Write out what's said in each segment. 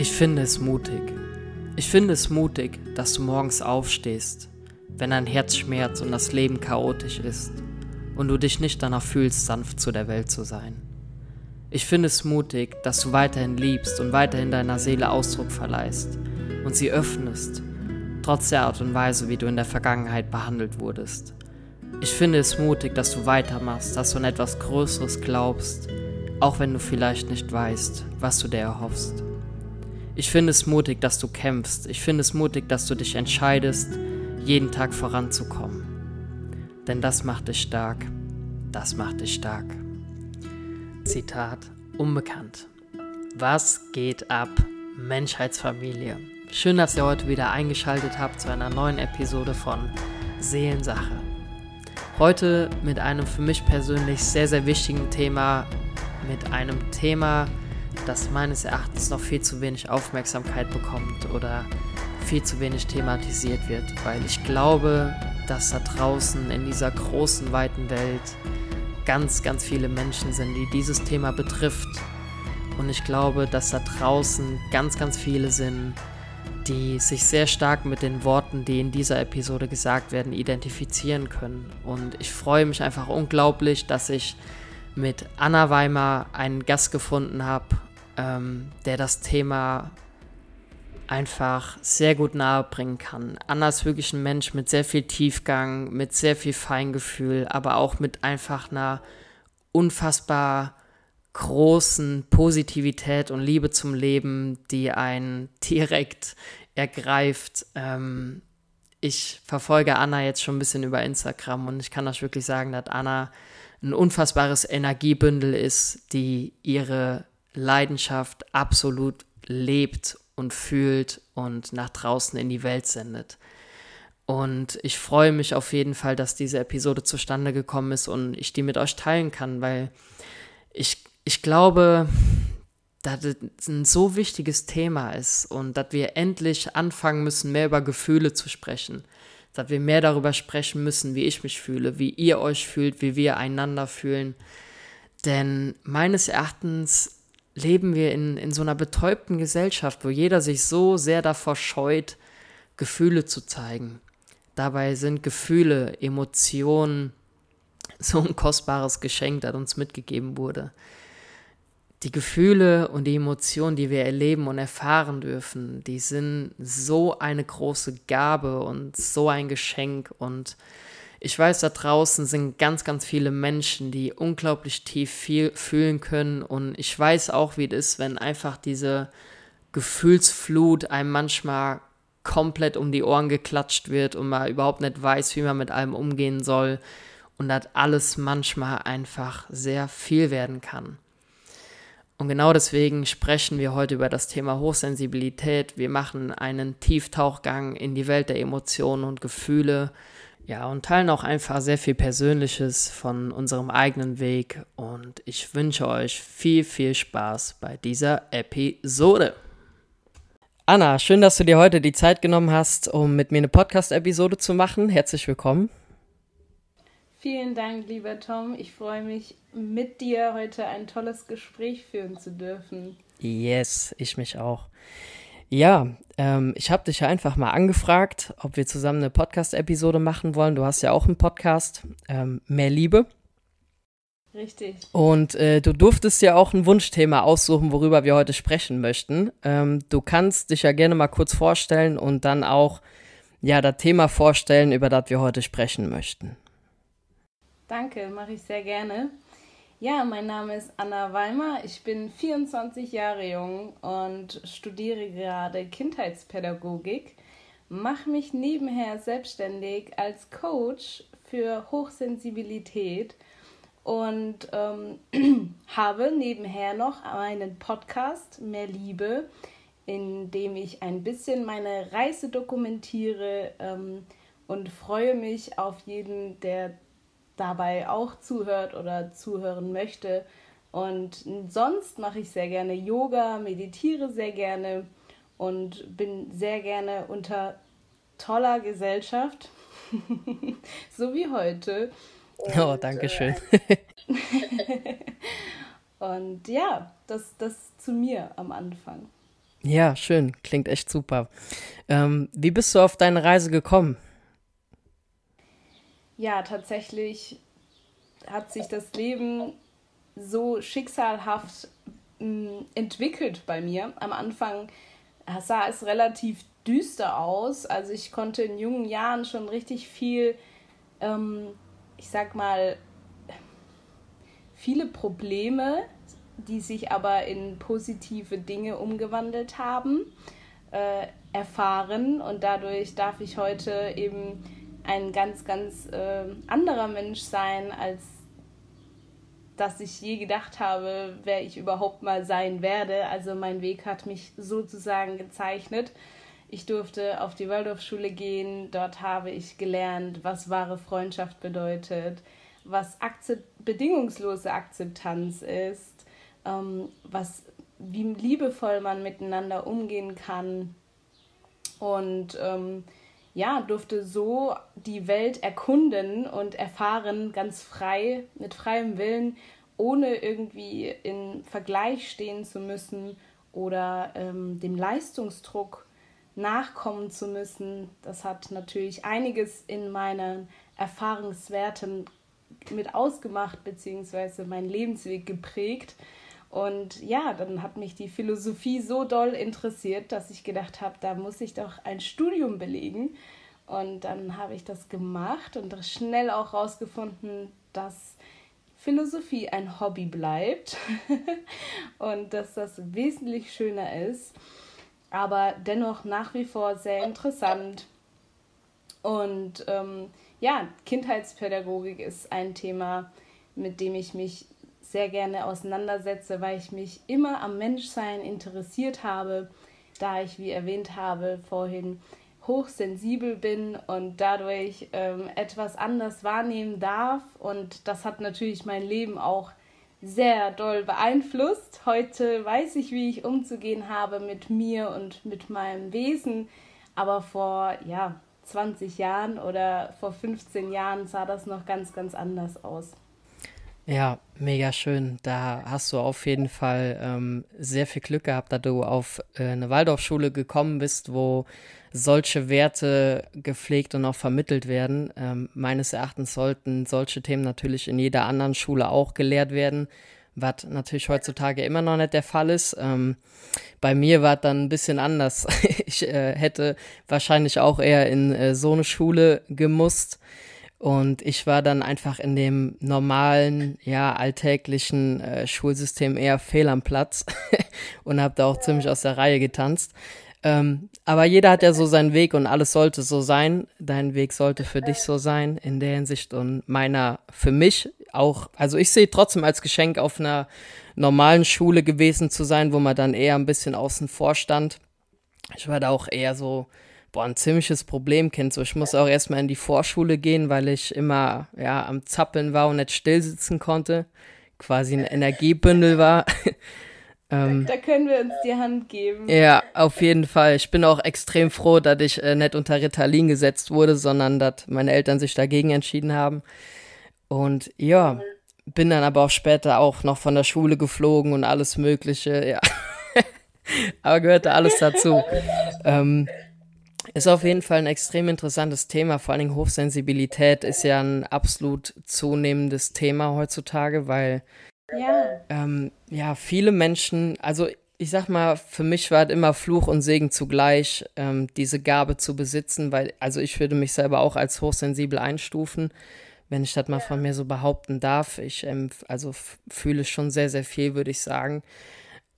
Ich finde es mutig. Ich finde es mutig, dass du morgens aufstehst, wenn dein Herz schmerzt und das Leben chaotisch ist und du dich nicht danach fühlst, sanft zu der Welt zu sein. Ich finde es mutig, dass du weiterhin liebst und weiterhin deiner Seele Ausdruck verleihst und sie öffnest, trotz der Art und Weise, wie du in der Vergangenheit behandelt wurdest. Ich finde es mutig, dass du weitermachst, dass du an etwas Größeres glaubst, auch wenn du vielleicht nicht weißt, was du dir erhoffst. Ich finde es mutig, dass du kämpfst. Ich finde es mutig, dass du dich entscheidest, jeden Tag voranzukommen. Denn das macht dich stark. Das macht dich stark. Zitat Unbekannt. Was geht ab, Menschheitsfamilie? Schön, dass ihr heute wieder eingeschaltet habt zu einer neuen Episode von Seelensache. Heute mit einem für mich persönlich sehr, sehr wichtigen Thema, mit einem Thema, das meines Erachtens noch viel zu wenig Aufmerksamkeit bekommt oder viel zu wenig thematisiert wird, weil ich glaube, dass da draußen in dieser großen, weiten Welt ganz, ganz viele Menschen sind, die dieses Thema betrifft. Und ich glaube, dass da draußen ganz, ganz viele sind, die sich sehr stark mit den Worten, die in dieser Episode gesagt werden, identifizieren können. Und ich freue mich einfach unglaublich, dass ich mit Anna Weimar einen Gast gefunden habe, ähm, der das Thema einfach sehr gut nahebringen kann. Anna ist wirklich ein Mensch mit sehr viel Tiefgang, mit sehr viel Feingefühl, aber auch mit einfach einer unfassbar großen Positivität und Liebe zum Leben, die einen direkt ergreift. Ähm, ich verfolge Anna jetzt schon ein bisschen über Instagram und ich kann euch wirklich sagen, dass Anna ein unfassbares Energiebündel ist, die ihre Leidenschaft absolut lebt und fühlt und nach draußen in die Welt sendet. Und ich freue mich auf jeden Fall, dass diese Episode zustande gekommen ist und ich die mit euch teilen kann, weil ich, ich glaube, dass es ein so wichtiges Thema ist und dass wir endlich anfangen müssen, mehr über Gefühle zu sprechen. Dass wir mehr darüber sprechen müssen, wie ich mich fühle, wie ihr euch fühlt, wie wir einander fühlen. Denn meines Erachtens leben wir in, in so einer betäubten Gesellschaft, wo jeder sich so sehr davor scheut, Gefühle zu zeigen. Dabei sind Gefühle, Emotionen so ein kostbares Geschenk, das uns mitgegeben wurde. Die Gefühle und die Emotionen, die wir erleben und erfahren dürfen, die sind so eine große Gabe und so ein Geschenk und ich weiß, da draußen sind ganz, ganz viele Menschen, die unglaublich tief viel fühlen können. Und ich weiß auch, wie es ist, wenn einfach diese Gefühlsflut einem manchmal komplett um die Ohren geklatscht wird und man überhaupt nicht weiß, wie man mit allem umgehen soll. Und das alles manchmal einfach sehr viel werden kann. Und genau deswegen sprechen wir heute über das Thema Hochsensibilität. Wir machen einen Tieftauchgang in die Welt der Emotionen und Gefühle ja, und teilen auch einfach sehr viel Persönliches von unserem eigenen Weg. Und ich wünsche euch viel, viel Spaß bei dieser Episode. Anna, schön, dass du dir heute die Zeit genommen hast, um mit mir eine Podcast-Episode zu machen. Herzlich willkommen. Vielen Dank, lieber Tom. Ich freue mich, mit dir heute ein tolles Gespräch führen zu dürfen. Yes, ich mich auch. Ja, ähm, ich habe dich ja einfach mal angefragt, ob wir zusammen eine Podcast-Episode machen wollen. Du hast ja auch einen Podcast, ähm, Mehr Liebe. Richtig. Und äh, du durftest ja auch ein Wunschthema aussuchen, worüber wir heute sprechen möchten. Ähm, du kannst dich ja gerne mal kurz vorstellen und dann auch ja das Thema vorstellen, über das wir heute sprechen möchten. Danke, mache ich sehr gerne. Ja, mein Name ist Anna Weimer. Ich bin 24 Jahre jung und studiere gerade Kindheitspädagogik. Mache mich nebenher selbstständig als Coach für Hochsensibilität und ähm, habe nebenher noch einen Podcast Mehr Liebe, in dem ich ein bisschen meine Reise dokumentiere ähm, und freue mich auf jeden, der dabei auch zuhört oder zuhören möchte. Und sonst mache ich sehr gerne Yoga, meditiere sehr gerne und bin sehr gerne unter toller Gesellschaft, so wie heute. Und, oh, danke schön. Äh, und ja, das, das zu mir am Anfang. Ja, schön. Klingt echt super. Ähm, wie bist du auf deine Reise gekommen? Ja, tatsächlich hat sich das Leben so schicksalhaft mh, mm, entwickelt bei mir. Am Anfang sah es relativ düster aus. Also ich konnte in jungen Jahren schon richtig viel, ähm, ich sag mal, viele Probleme, die sich aber in positive Dinge umgewandelt haben, äh, erfahren. Und dadurch darf ich heute eben ein ganz, ganz äh, anderer Mensch sein, als dass ich je gedacht habe, wer ich überhaupt mal sein werde. Also mein Weg hat mich sozusagen gezeichnet. Ich durfte auf die Waldorfschule gehen. Dort habe ich gelernt, was wahre Freundschaft bedeutet, was Akzept bedingungslose Akzeptanz ist, ähm, was, wie liebevoll man miteinander umgehen kann. Und ähm, ja, durfte so die Welt erkunden und erfahren, ganz frei, mit freiem Willen, ohne irgendwie in Vergleich stehen zu müssen oder ähm, dem Leistungsdruck nachkommen zu müssen. Das hat natürlich einiges in meinen Erfahrungswerten mit ausgemacht, beziehungsweise meinen Lebensweg geprägt. Und ja, dann hat mich die Philosophie so doll interessiert, dass ich gedacht habe, da muss ich doch ein Studium belegen. Und dann habe ich das gemacht und schnell auch herausgefunden, dass Philosophie ein Hobby bleibt und dass das wesentlich schöner ist, aber dennoch nach wie vor sehr interessant. Und ähm, ja, Kindheitspädagogik ist ein Thema, mit dem ich mich sehr gerne auseinandersetze, weil ich mich immer am Menschsein interessiert habe, da ich, wie erwähnt habe, vorhin hochsensibel bin und dadurch ähm, etwas anders wahrnehmen darf. Und das hat natürlich mein Leben auch sehr doll beeinflusst. Heute weiß ich, wie ich umzugehen habe mit mir und mit meinem Wesen. Aber vor ja, 20 Jahren oder vor 15 Jahren sah das noch ganz, ganz anders aus. Ja, mega schön. Da hast du auf jeden Fall ähm, sehr viel Glück gehabt, da du auf äh, eine Waldorfschule gekommen bist, wo solche Werte gepflegt und auch vermittelt werden. Ähm, meines Erachtens sollten solche Themen natürlich in jeder anderen Schule auch gelehrt werden, was natürlich heutzutage immer noch nicht der Fall ist. Ähm, bei mir war es dann ein bisschen anders. ich äh, hätte wahrscheinlich auch eher in äh, so eine Schule gemusst. Und ich war dann einfach in dem normalen, ja, alltäglichen äh, Schulsystem eher fehl am Platz und habe da auch ziemlich aus der Reihe getanzt. Ähm, aber jeder hat ja so seinen Weg und alles sollte so sein. Dein Weg sollte für dich so sein in der Hinsicht und meiner für mich auch. Also ich sehe trotzdem als Geschenk auf einer normalen Schule gewesen zu sein, wo man dann eher ein bisschen außen vor stand. Ich war da auch eher so boah, ein ziemliches Problem kennt. So, ich muss auch erstmal in die Vorschule gehen, weil ich immer ja, am Zappeln war und nicht still sitzen konnte. Quasi ein Energiebündel war. ähm, da können wir uns die Hand geben. Ja, auf jeden Fall. Ich bin auch extrem froh, dass ich äh, nicht unter Ritalin gesetzt wurde, sondern dass meine Eltern sich dagegen entschieden haben. Und ja, bin dann aber auch später auch noch von der Schule geflogen und alles Mögliche, ja. aber gehörte alles dazu. ähm, ist auf jeden Fall ein extrem interessantes Thema. Vor allen Dingen Hochsensibilität ist ja ein absolut zunehmendes Thema heutzutage, weil ja, ähm, ja viele Menschen, also ich sag mal, für mich war es immer Fluch und Segen zugleich, ähm, diese Gabe zu besitzen, weil, also ich würde mich selber auch als hochsensibel einstufen, wenn ich das mal von mir so behaupten darf. Ich ähm, also fühle schon sehr, sehr viel, würde ich sagen.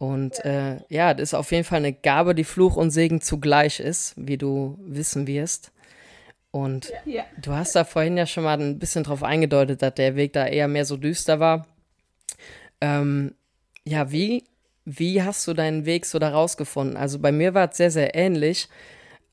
Und äh, ja, das ist auf jeden Fall eine Gabe, die Fluch und Segen zugleich ist, wie du wissen wirst. Und ja. du hast da vorhin ja schon mal ein bisschen drauf eingedeutet, dass der Weg da eher mehr so düster war. Ähm, ja, wie, wie hast du deinen Weg so da rausgefunden? Also bei mir war es sehr, sehr ähnlich,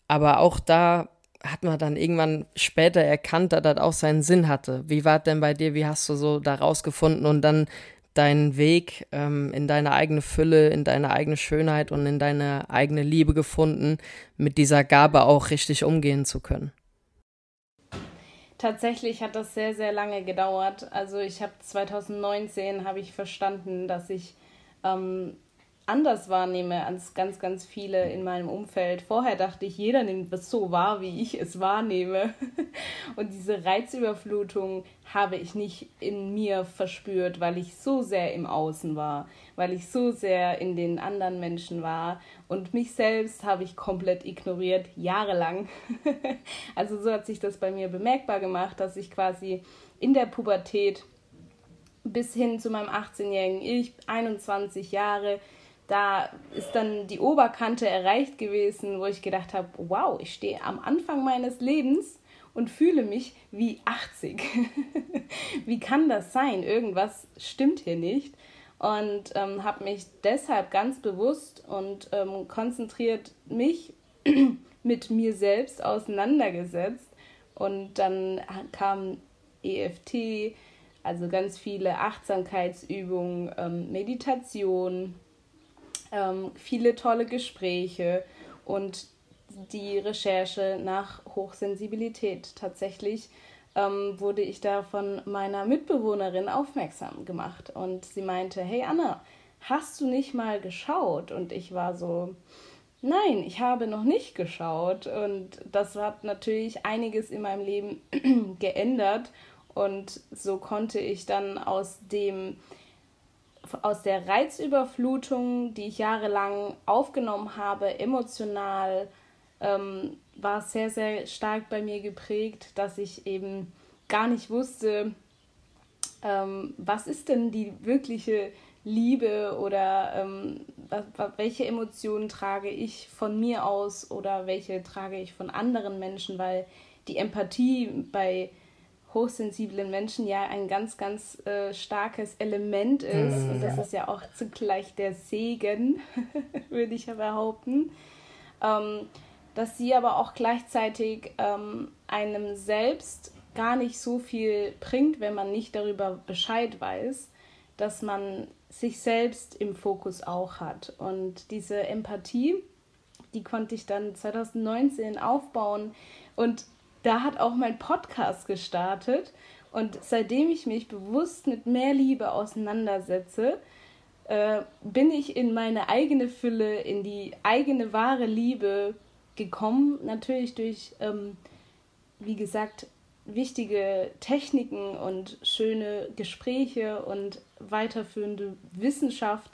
aber auch da hat man dann irgendwann später erkannt, dass das auch seinen Sinn hatte. Wie war es denn bei dir? Wie hast du so da rausgefunden und dann deinen Weg ähm, in deine eigene Fülle, in deine eigene Schönheit und in deine eigene Liebe gefunden, mit dieser Gabe auch richtig umgehen zu können? Tatsächlich hat das sehr, sehr lange gedauert. Also ich habe 2019 habe ich verstanden, dass ich ähm, anders wahrnehme als ganz, ganz viele in meinem Umfeld. Vorher dachte ich, jeder nimmt es so wahr, wie ich es wahrnehme. Und diese Reizüberflutung habe ich nicht in mir verspürt, weil ich so sehr im Außen war, weil ich so sehr in den anderen Menschen war. Und mich selbst habe ich komplett ignoriert, jahrelang. Also so hat sich das bei mir bemerkbar gemacht, dass ich quasi in der Pubertät bis hin zu meinem 18-jährigen Ich, 21 Jahre, da ist dann die Oberkante erreicht gewesen, wo ich gedacht habe, wow, ich stehe am Anfang meines Lebens und fühle mich wie 80. wie kann das sein? Irgendwas stimmt hier nicht. Und ähm, habe mich deshalb ganz bewusst und ähm, konzentriert mich mit mir selbst auseinandergesetzt. Und dann kam EFT, also ganz viele Achtsamkeitsübungen, ähm, Meditation, ähm, viele tolle Gespräche und die Recherche nach Hochsensibilität. Tatsächlich ähm, wurde ich da von meiner Mitbewohnerin aufmerksam gemacht und sie meinte, hey Anna, hast du nicht mal geschaut? Und ich war so, nein, ich habe noch nicht geschaut und das hat natürlich einiges in meinem Leben geändert und so konnte ich dann aus dem aus der Reizüberflutung, die ich jahrelang aufgenommen habe, emotional, ähm, war sehr, sehr stark bei mir geprägt, dass ich eben gar nicht wusste, ähm, was ist denn die wirkliche Liebe oder ähm, welche Emotionen trage ich von mir aus oder welche trage ich von anderen Menschen, weil die Empathie bei hochsensiblen Menschen ja ein ganz, ganz äh, starkes Element ist. Mhm. Und das ist ja auch zugleich der Segen, würde ich ja behaupten. Ähm, dass sie aber auch gleichzeitig ähm, einem selbst gar nicht so viel bringt, wenn man nicht darüber Bescheid weiß, dass man sich selbst im Fokus auch hat. Und diese Empathie, die konnte ich dann 2019 aufbauen. Und da hat auch mein Podcast gestartet. Und seitdem ich mich bewusst mit mehr Liebe auseinandersetze, äh, bin ich in meine eigene Fülle, in die eigene wahre Liebe gekommen. Natürlich durch, ähm, wie gesagt, wichtige Techniken und schöne Gespräche und weiterführende Wissenschaft,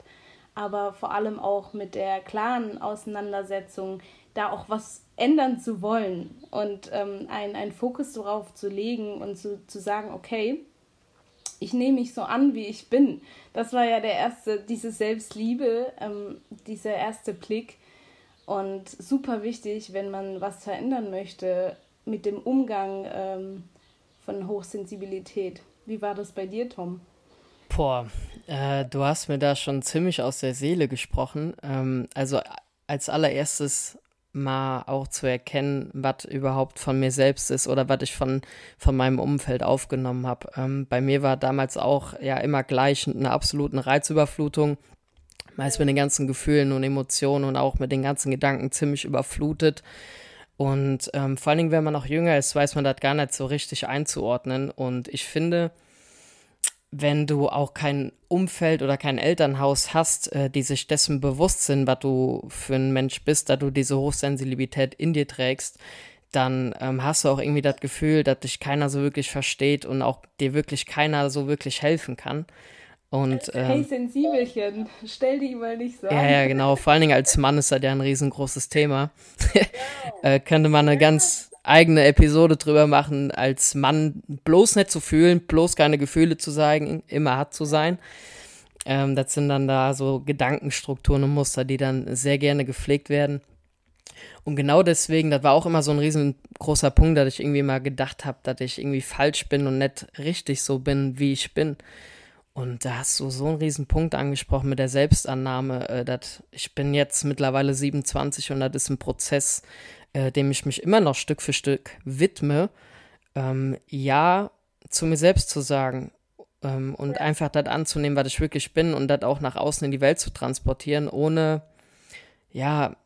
aber vor allem auch mit der klaren Auseinandersetzung, da auch was ändern zu wollen und ähm, einen Fokus darauf zu legen und zu, zu sagen, okay, ich nehme mich so an, wie ich bin. Das war ja der erste, diese Selbstliebe, ähm, dieser erste Blick. Und super wichtig, wenn man was verändern möchte mit dem Umgang ähm, von Hochsensibilität. Wie war das bei dir, Tom? Boah, äh, du hast mir da schon ziemlich aus der Seele gesprochen. Ähm, also als allererstes mal auch zu erkennen, was überhaupt von mir selbst ist oder was ich von, von meinem Umfeld aufgenommen habe. Ähm, bei mir war damals auch ja immer gleich eine absolute Reizüberflutung. Meist mit den ganzen Gefühlen und Emotionen und auch mit den ganzen Gedanken ziemlich überflutet. Und ähm, vor allen Dingen, wenn man noch jünger ist, weiß man das gar nicht so richtig einzuordnen. Und ich finde, wenn du auch kein Umfeld oder kein Elternhaus hast, äh, die sich dessen bewusst sind, was du für ein Mensch bist, da du diese Hochsensibilität in dir trägst, dann ähm, hast du auch irgendwie das Gefühl, dass dich keiner so wirklich versteht und auch dir wirklich keiner so wirklich helfen kann. Und, ähm, hey Sensibelchen, stell dich mal nicht so an. Ja, ja, genau. Vor allen Dingen als Mann ist das ja ein riesengroßes Thema. äh, könnte man eine ganz eigene Episode drüber machen, als Mann bloß nicht zu fühlen, bloß keine Gefühle zu zeigen, immer hart zu sein. Ähm, das sind dann da so Gedankenstrukturen und Muster, die dann sehr gerne gepflegt werden. Und genau deswegen, das war auch immer so ein riesengroßer Punkt, dass ich irgendwie mal gedacht habe, dass ich irgendwie falsch bin und nicht richtig so bin, wie ich bin. Und da hast du so einen riesen Punkt angesprochen mit der Selbstannahme, äh, dass ich bin jetzt mittlerweile 27 und das ist ein Prozess, äh, dem ich mich immer noch Stück für Stück widme, ähm, ja zu mir selbst zu sagen ähm, und einfach das anzunehmen, was ich wirklich bin und das auch nach außen in die Welt zu transportieren, ohne ja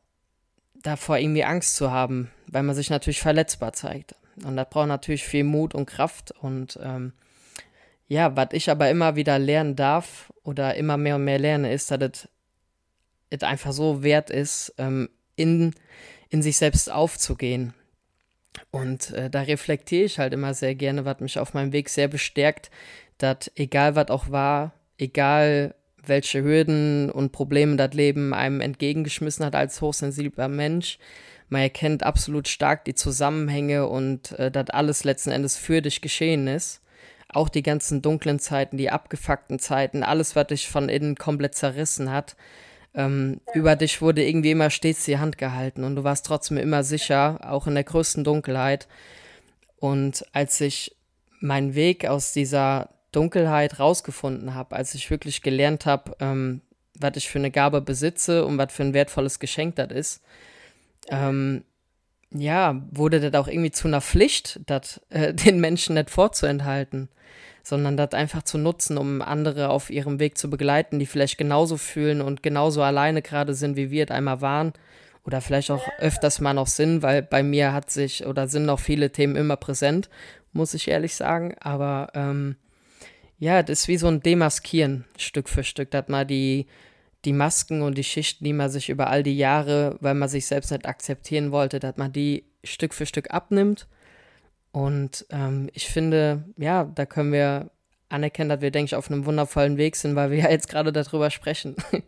davor irgendwie Angst zu haben, weil man sich natürlich verletzbar zeigt. Und das braucht natürlich viel Mut und Kraft und ähm, ja, was ich aber immer wieder lernen darf oder immer mehr und mehr lerne, ist, dass es es einfach so wert ist, ähm, in, in sich selbst aufzugehen. Und äh, da reflektiere ich halt immer sehr gerne, was mich auf meinem Weg sehr bestärkt, dass egal was auch war, egal welche Hürden und Probleme das Leben einem entgegengeschmissen hat als hochsensibler Mensch, man erkennt absolut stark die Zusammenhänge und äh, dass alles letzten Endes für dich geschehen ist. Auch die ganzen dunklen Zeiten, die abgefuckten Zeiten, alles, was dich von innen komplett zerrissen hat. Ähm, ja. Über dich wurde irgendwie immer stets die Hand gehalten und du warst trotzdem immer sicher, auch in der größten Dunkelheit. Und als ich meinen Weg aus dieser Dunkelheit rausgefunden habe, als ich wirklich gelernt habe, ähm, was ich für eine Gabe besitze und was für ein wertvolles Geschenk das ist, ähm, ja, wurde das auch irgendwie zu einer Pflicht, das äh, den Menschen nicht vorzuenthalten, sondern das einfach zu nutzen, um andere auf ihrem Weg zu begleiten, die vielleicht genauso fühlen und genauso alleine gerade sind, wie wir es einmal waren. Oder vielleicht auch öfters mal noch sind, weil bei mir hat sich oder sind noch viele Themen immer präsent, muss ich ehrlich sagen. Aber ähm, ja, das ist wie so ein Demaskieren, Stück für Stück, dass man die die Masken und die Schichten, die man sich über all die Jahre, weil man sich selbst nicht akzeptieren wollte, dass man die Stück für Stück abnimmt. Und ähm, ich finde, ja, da können wir anerkennen, dass wir, denke ich, auf einem wundervollen Weg sind, weil wir ja jetzt gerade darüber sprechen.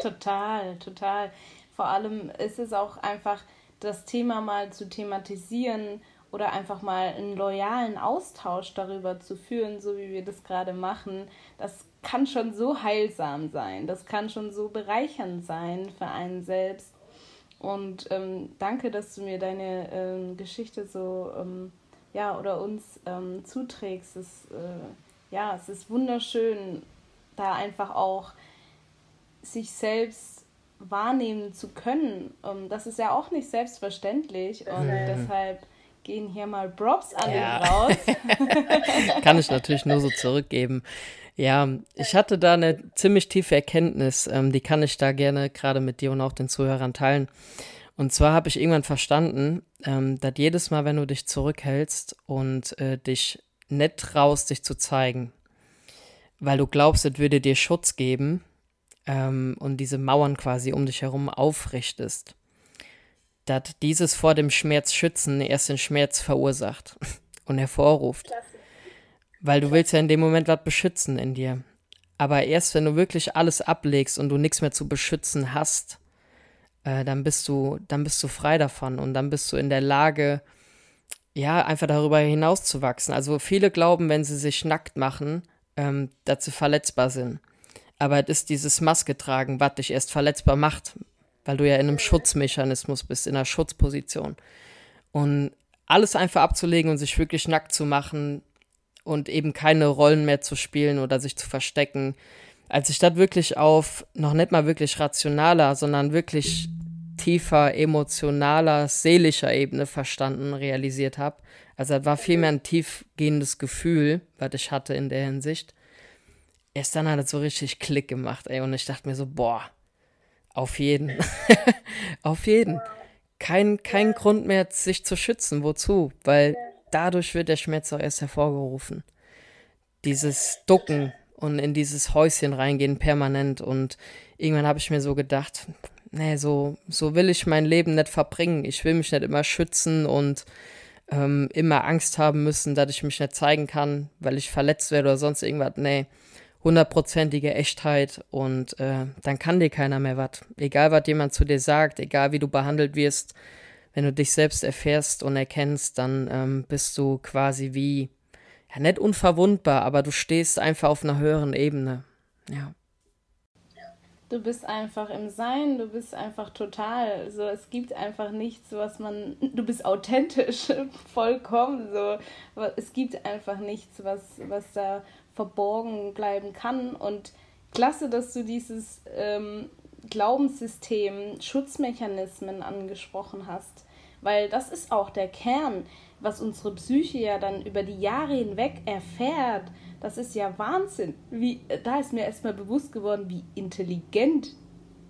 Total, total. Vor allem ist es auch einfach das Thema mal zu thematisieren oder einfach mal einen loyalen Austausch darüber zu führen, so wie wir das gerade machen. Das kann schon so heilsam sein, das kann schon so bereichernd sein für einen selbst. Und ähm, danke, dass du mir deine ähm, Geschichte so, ähm, ja, oder uns ähm, zuträgst. Es, äh, ja, es ist wunderschön, da einfach auch sich selbst wahrnehmen zu können. Ähm, das ist ja auch nicht selbstverständlich und mhm. deshalb gehen hier mal Props an ja. den raus. Kann ich natürlich nur so zurückgeben. Ja, ich hatte da eine ziemlich tiefe Erkenntnis, ähm, die kann ich da gerne gerade mit dir und auch den Zuhörern teilen. Und zwar habe ich irgendwann verstanden, ähm, dass jedes Mal, wenn du dich zurückhältst und äh, dich nicht traust, dich zu zeigen, weil du glaubst, es würde dir Schutz geben ähm, und diese Mauern quasi um dich herum aufrichtest, dass dieses vor dem Schmerz schützen erst den Schmerz verursacht und hervorruft. Klasse. Weil du willst ja in dem Moment was beschützen in dir. Aber erst wenn du wirklich alles ablegst und du nichts mehr zu beschützen hast, äh, dann bist du, dann bist du frei davon und dann bist du in der Lage, ja, einfach darüber hinaus zu wachsen. Also viele glauben, wenn sie sich nackt machen, ähm, dass sie verletzbar sind. Aber es ist dieses Maske tragen, was dich erst verletzbar macht, weil du ja in einem Schutzmechanismus bist, in einer Schutzposition. Und alles einfach abzulegen und sich wirklich nackt zu machen, und eben keine Rollen mehr zu spielen oder sich zu verstecken. Als ich das wirklich auf noch nicht mal wirklich rationaler, sondern wirklich tiefer, emotionaler, seelischer Ebene verstanden, realisiert habe. Also das war vielmehr ein tiefgehendes Gefühl, was ich hatte in der Hinsicht. Erst dann hat es so richtig Klick gemacht, ey. Und ich dachte mir so, boah, auf jeden. auf jeden. Kein, kein Grund mehr, sich zu schützen. Wozu? Weil dadurch wird der Schmerz auch erst hervorgerufen. Dieses Ducken und in dieses Häuschen reingehen permanent. Und irgendwann habe ich mir so gedacht, nee, so, so will ich mein Leben nicht verbringen. Ich will mich nicht immer schützen und ähm, immer Angst haben müssen, dass ich mich nicht zeigen kann, weil ich verletzt werde oder sonst irgendwas. Nee, hundertprozentige Echtheit und äh, dann kann dir keiner mehr was. Egal, was jemand zu dir sagt, egal, wie du behandelt wirst, wenn du dich selbst erfährst und erkennst, dann ähm, bist du quasi wie, ja, nicht unverwundbar, aber du stehst einfach auf einer höheren Ebene. Ja. Du bist einfach im Sein, du bist einfach total. So, es gibt einfach nichts, was man. Du bist authentisch, vollkommen. So, es gibt einfach nichts, was, was da verborgen bleiben kann. Und klasse, dass du dieses ähm, Glaubenssystem, Schutzmechanismen angesprochen hast. Weil das ist auch der Kern, was unsere Psyche ja dann über die Jahre hinweg erfährt. Das ist ja Wahnsinn. Wie, da ist mir erstmal bewusst geworden, wie intelligent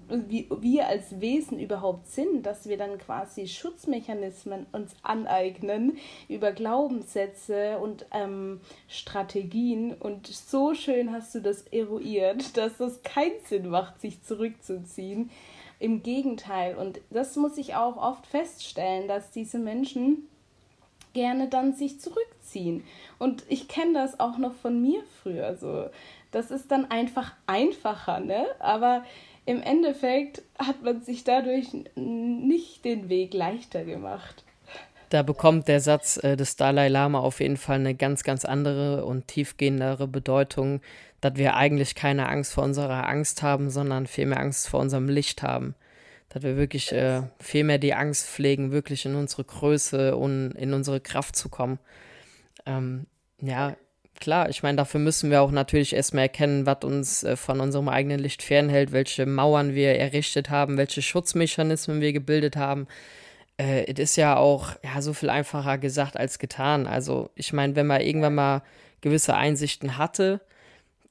wie wir als Wesen überhaupt sind, dass wir dann quasi Schutzmechanismen uns aneignen über Glaubenssätze und ähm, Strategien. Und so schön hast du das eruiert, dass es keinen Sinn macht, sich zurückzuziehen. Im Gegenteil. Und das muss ich auch oft feststellen, dass diese Menschen gerne dann sich zurückziehen. Und ich kenne das auch noch von mir früher so. Das ist dann einfach einfacher, ne? Aber im Endeffekt hat man sich dadurch nicht den Weg leichter gemacht. Da bekommt der Satz äh, des Dalai Lama auf jeden Fall eine ganz, ganz andere und tiefgehendere Bedeutung, dass wir eigentlich keine Angst vor unserer Angst haben, sondern vielmehr Angst vor unserem Licht haben. Dass wir wirklich äh, viel mehr die Angst pflegen, wirklich in unsere Größe und in unsere Kraft zu kommen. Ähm, ja, klar, ich meine, dafür müssen wir auch natürlich erstmal erkennen, was uns äh, von unserem eigenen Licht fernhält, welche Mauern wir errichtet haben, welche Schutzmechanismen wir gebildet haben. Äh, es ist ja auch ja, so viel einfacher gesagt als getan. Also, ich meine, wenn man irgendwann mal gewisse Einsichten hatte,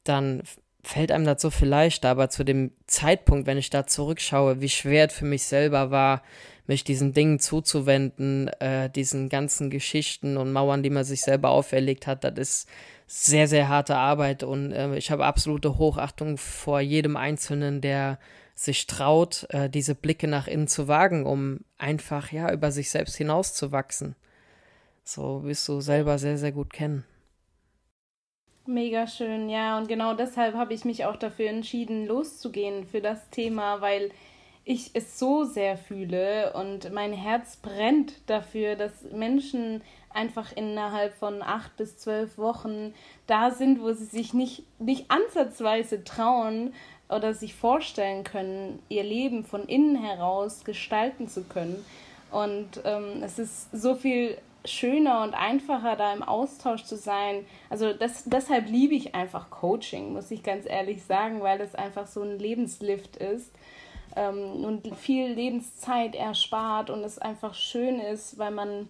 dann fällt einem das so viel leichter. Aber zu dem Zeitpunkt, wenn ich da zurückschaue, wie schwer es für mich selber war, mich diesen Dingen zuzuwenden, äh, diesen ganzen Geschichten und Mauern, die man sich selber auferlegt hat, das ist sehr, sehr harte Arbeit und äh, ich habe absolute Hochachtung vor jedem Einzelnen, der sich traut, äh, diese Blicke nach innen zu wagen, um einfach ja über sich selbst hinauszuwachsen. So wirst du selber sehr, sehr gut kennen. Mega schön, ja. Und genau deshalb habe ich mich auch dafür entschieden, loszugehen für das Thema, weil ich es so sehr fühle und mein Herz brennt dafür, dass Menschen einfach innerhalb von acht bis zwölf Wochen da sind, wo sie sich nicht, nicht ansatzweise trauen oder sich vorstellen können, ihr Leben von innen heraus gestalten zu können. Und ähm, es ist so viel schöner und einfacher, da im Austausch zu sein. Also das, deshalb liebe ich einfach Coaching, muss ich ganz ehrlich sagen, weil es einfach so ein Lebenslift ist ähm, und viel Lebenszeit erspart und es einfach schön ist, weil man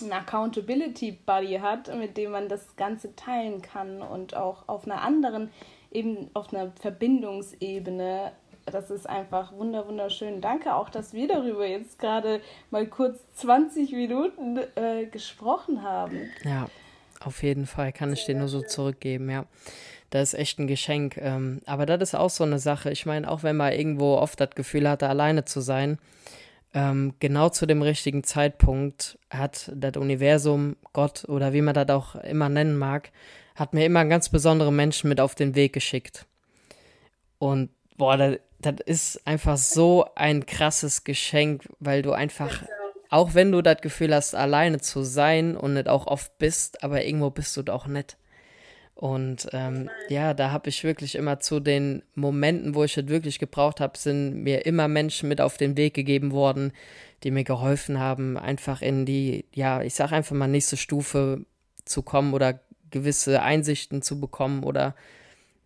einen Accountability Buddy hat, mit dem man das Ganze teilen kann und auch auf einer anderen, eben auf einer Verbindungsebene. Das ist einfach wunder wunderschön. Danke auch, dass wir darüber jetzt gerade mal kurz 20 Minuten äh, gesprochen haben. Ja, auf jeden Fall kann ich dir nur so zurückgeben, ja. Das ist echt ein Geschenk. Ähm, aber das ist auch so eine Sache. Ich meine, auch wenn man irgendwo oft das Gefühl hatte, alleine zu sein, ähm, genau zu dem richtigen Zeitpunkt hat das Universum, Gott oder wie man das auch immer nennen mag, hat mir immer ganz besondere Menschen mit auf den Weg geschickt. Und boah, das, das ist einfach so ein krasses Geschenk, weil du einfach, auch wenn du das Gefühl hast, alleine zu sein und nicht auch oft bist, aber irgendwo bist du doch nicht. Und ähm, ja, da habe ich wirklich immer zu den Momenten, wo ich es wirklich gebraucht habe, sind mir immer Menschen mit auf den Weg gegeben worden, die mir geholfen haben, einfach in die, ja, ich sage einfach mal nächste Stufe zu kommen oder gewisse Einsichten zu bekommen oder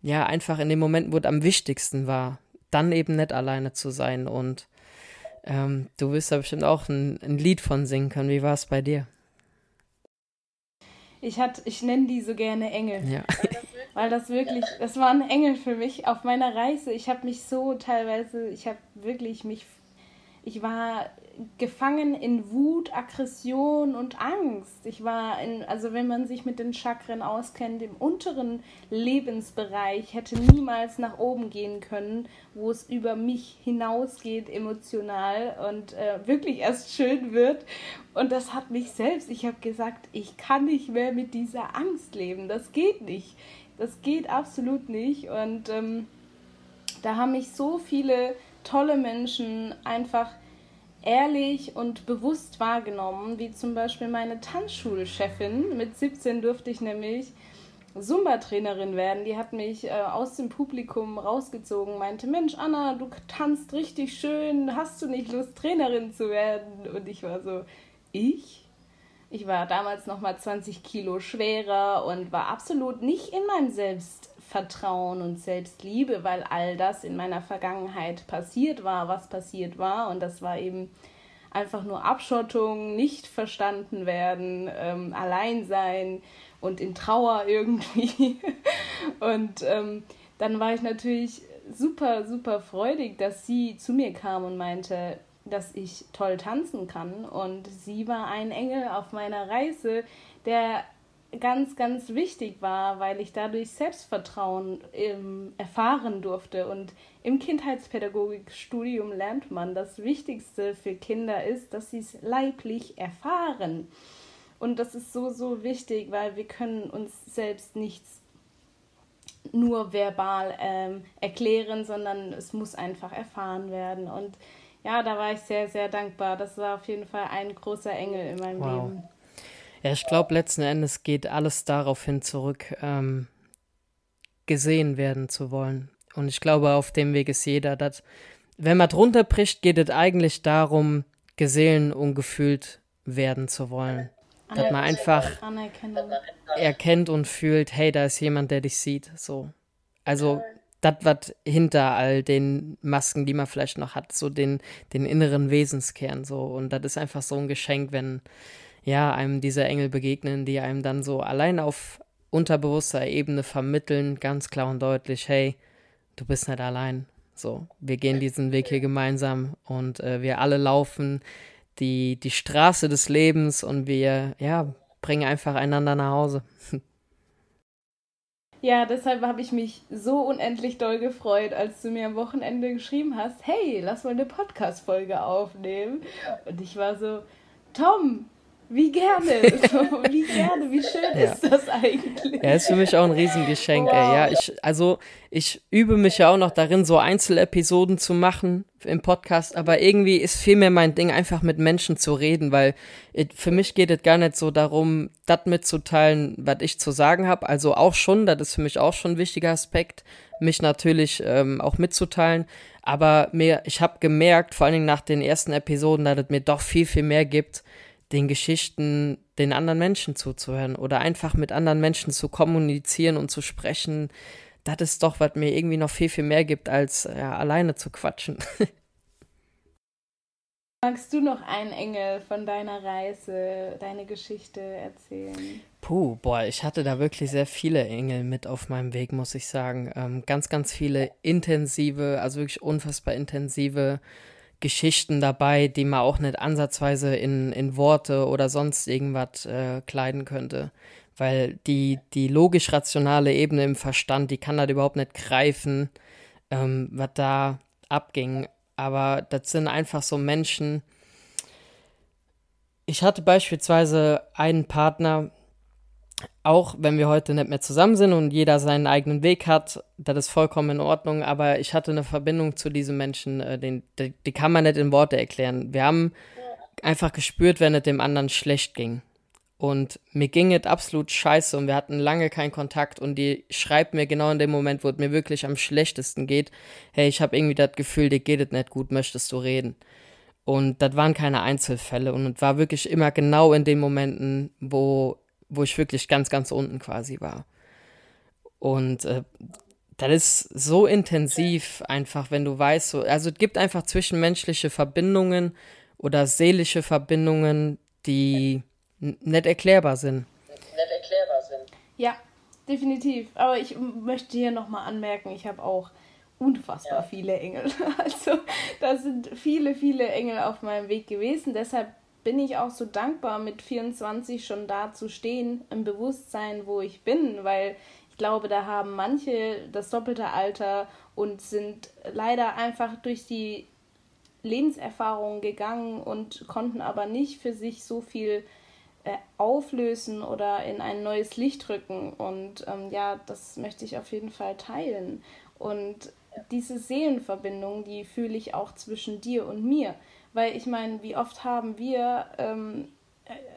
ja, einfach in den Momenten, wo es am wichtigsten war, dann eben nicht alleine zu sein. Und ähm, du wirst da bestimmt auch ein, ein Lied von singen können. Wie war es bei dir? Ich, ich nenne die so gerne Engel. Ja. Weil das wirklich, das waren Engel für mich auf meiner Reise. Ich habe mich so teilweise, ich habe wirklich mich, ich war gefangen in Wut, Aggression und Angst. Ich war in, also wenn man sich mit den Chakren auskennt, im unteren Lebensbereich, hätte niemals nach oben gehen können, wo es über mich hinausgeht emotional und äh, wirklich erst schön wird. Und das hat mich selbst, ich habe gesagt, ich kann nicht mehr mit dieser Angst leben. Das geht nicht. Das geht absolut nicht. Und ähm, da haben mich so viele tolle Menschen einfach ehrlich und bewusst wahrgenommen, wie zum Beispiel meine Tanzschulchefin. Mit 17 durfte ich nämlich Zumba-Trainerin werden. Die hat mich äh, aus dem Publikum rausgezogen, meinte, Mensch, Anna, du tanzt richtig schön, hast du nicht Lust, Trainerin zu werden? Und ich war so, ich? Ich war damals noch mal 20 Kilo schwerer und war absolut nicht in meinem Selbstvertrauen und Selbstliebe, weil all das in meiner Vergangenheit passiert war, was passiert war. Und das war eben einfach nur Abschottung, nicht verstanden werden, ähm, allein sein und in Trauer irgendwie. und ähm, dann war ich natürlich super, super freudig, dass sie zu mir kam und meinte, dass ich toll tanzen kann. Und sie war ein Engel auf meiner Reise, der ganz, ganz wichtig war, weil ich dadurch Selbstvertrauen ähm, erfahren durfte. Und im Kindheitspädagogikstudium lernt man, das Wichtigste für Kinder ist, dass sie es leiblich erfahren. Und das ist so, so wichtig, weil wir können uns selbst nichts nur verbal ähm, erklären, sondern es muss einfach erfahren werden. Und ja, da war ich sehr, sehr dankbar. Das war auf jeden Fall ein großer Engel in meinem wow. Leben. Ja, ich glaube, letzten Endes geht alles daraufhin zurück, ähm, gesehen werden zu wollen. Und ich glaube, auf dem Weg ist jeder, dass, wenn man drunter bricht, geht es eigentlich darum, gesehen und gefühlt werden zu wollen. Dass man einfach erkennt und fühlt, hey, da ist jemand, der dich sieht. So. Also das, was hinter all den Masken, die man vielleicht noch hat, so den, den inneren Wesenskern. So. Und das ist einfach so ein Geschenk, wenn ja, einem diese Engel begegnen, die einem dann so allein auf unterbewusster Ebene vermitteln, ganz klar und deutlich, hey, du bist nicht allein. So, wir gehen diesen Weg hier gemeinsam und äh, wir alle laufen die, die Straße des Lebens und wir, ja, bringen einfach einander nach Hause. Ja, deshalb habe ich mich so unendlich doll gefreut, als du mir am Wochenende geschrieben hast, hey, lass mal eine Podcast-Folge aufnehmen. Und ich war so, Tom, wie gerne, so, wie gerne, wie schön ja. ist das eigentlich? Ja, ist für mich auch ein Riesengeschenk, wow. ey. Ja, ich, also ich übe mich ja auch noch darin, so Einzelepisoden zu machen im Podcast, aber irgendwie ist vielmehr mein Ding, einfach mit Menschen zu reden, weil it, für mich geht es gar nicht so darum, das mitzuteilen, was ich zu sagen habe. Also auch schon, das ist für mich auch schon ein wichtiger Aspekt, mich natürlich ähm, auch mitzuteilen. Aber mir, ich habe gemerkt, vor allen Dingen nach den ersten Episoden, dass es mir doch viel, viel mehr gibt, den Geschichten den anderen Menschen zuzuhören oder einfach mit anderen Menschen zu kommunizieren und zu sprechen, das ist doch, was mir irgendwie noch viel, viel mehr gibt, als ja, alleine zu quatschen. Magst du noch einen Engel von deiner Reise, deine Geschichte erzählen? Puh, boah, ich hatte da wirklich sehr viele Engel mit auf meinem Weg, muss ich sagen. Ähm, ganz, ganz viele intensive, also wirklich unfassbar intensive Geschichten dabei, die man auch nicht ansatzweise in, in Worte oder sonst irgendwas äh, kleiden könnte. Weil die, die logisch-rationale Ebene im Verstand, die kann das überhaupt nicht greifen, ähm, was da abging. Aber das sind einfach so Menschen. Ich hatte beispielsweise einen Partner, auch wenn wir heute nicht mehr zusammen sind und jeder seinen eigenen Weg hat, das ist vollkommen in Ordnung, aber ich hatte eine Verbindung zu diesem Menschen, äh, den, die, die, kann man nicht in Worte erklären. Wir haben einfach gespürt, wenn es dem anderen schlecht ging. Und mir ging es absolut scheiße und wir hatten lange keinen Kontakt und die schreibt mir genau in dem Moment, wo es mir wirklich am schlechtesten geht, hey, ich habe irgendwie das Gefühl, dir geht es nicht gut, möchtest du reden? Und das waren keine Einzelfälle und es war wirklich immer genau in den Momenten, wo wo ich wirklich ganz, ganz unten quasi war. Und äh, das ist so intensiv einfach, wenn du weißt, so, also es gibt einfach zwischenmenschliche Verbindungen oder seelische Verbindungen, die nicht erklärbar sind. Nicht erklärbar sind. Ja, definitiv. Aber ich möchte hier nochmal anmerken, ich habe auch unfassbar ja. viele Engel. Also da sind viele, viele Engel auf meinem Weg gewesen. Deshalb bin ich auch so dankbar, mit 24 schon da zu stehen, im Bewusstsein, wo ich bin, weil ich glaube, da haben manche das doppelte Alter und sind leider einfach durch die Lebenserfahrung gegangen und konnten aber nicht für sich so viel äh, auflösen oder in ein neues Licht rücken. Und ähm, ja, das möchte ich auf jeden Fall teilen. Und diese Seelenverbindung, die fühle ich auch zwischen dir und mir. Weil ich meine, wie oft haben wir, ähm,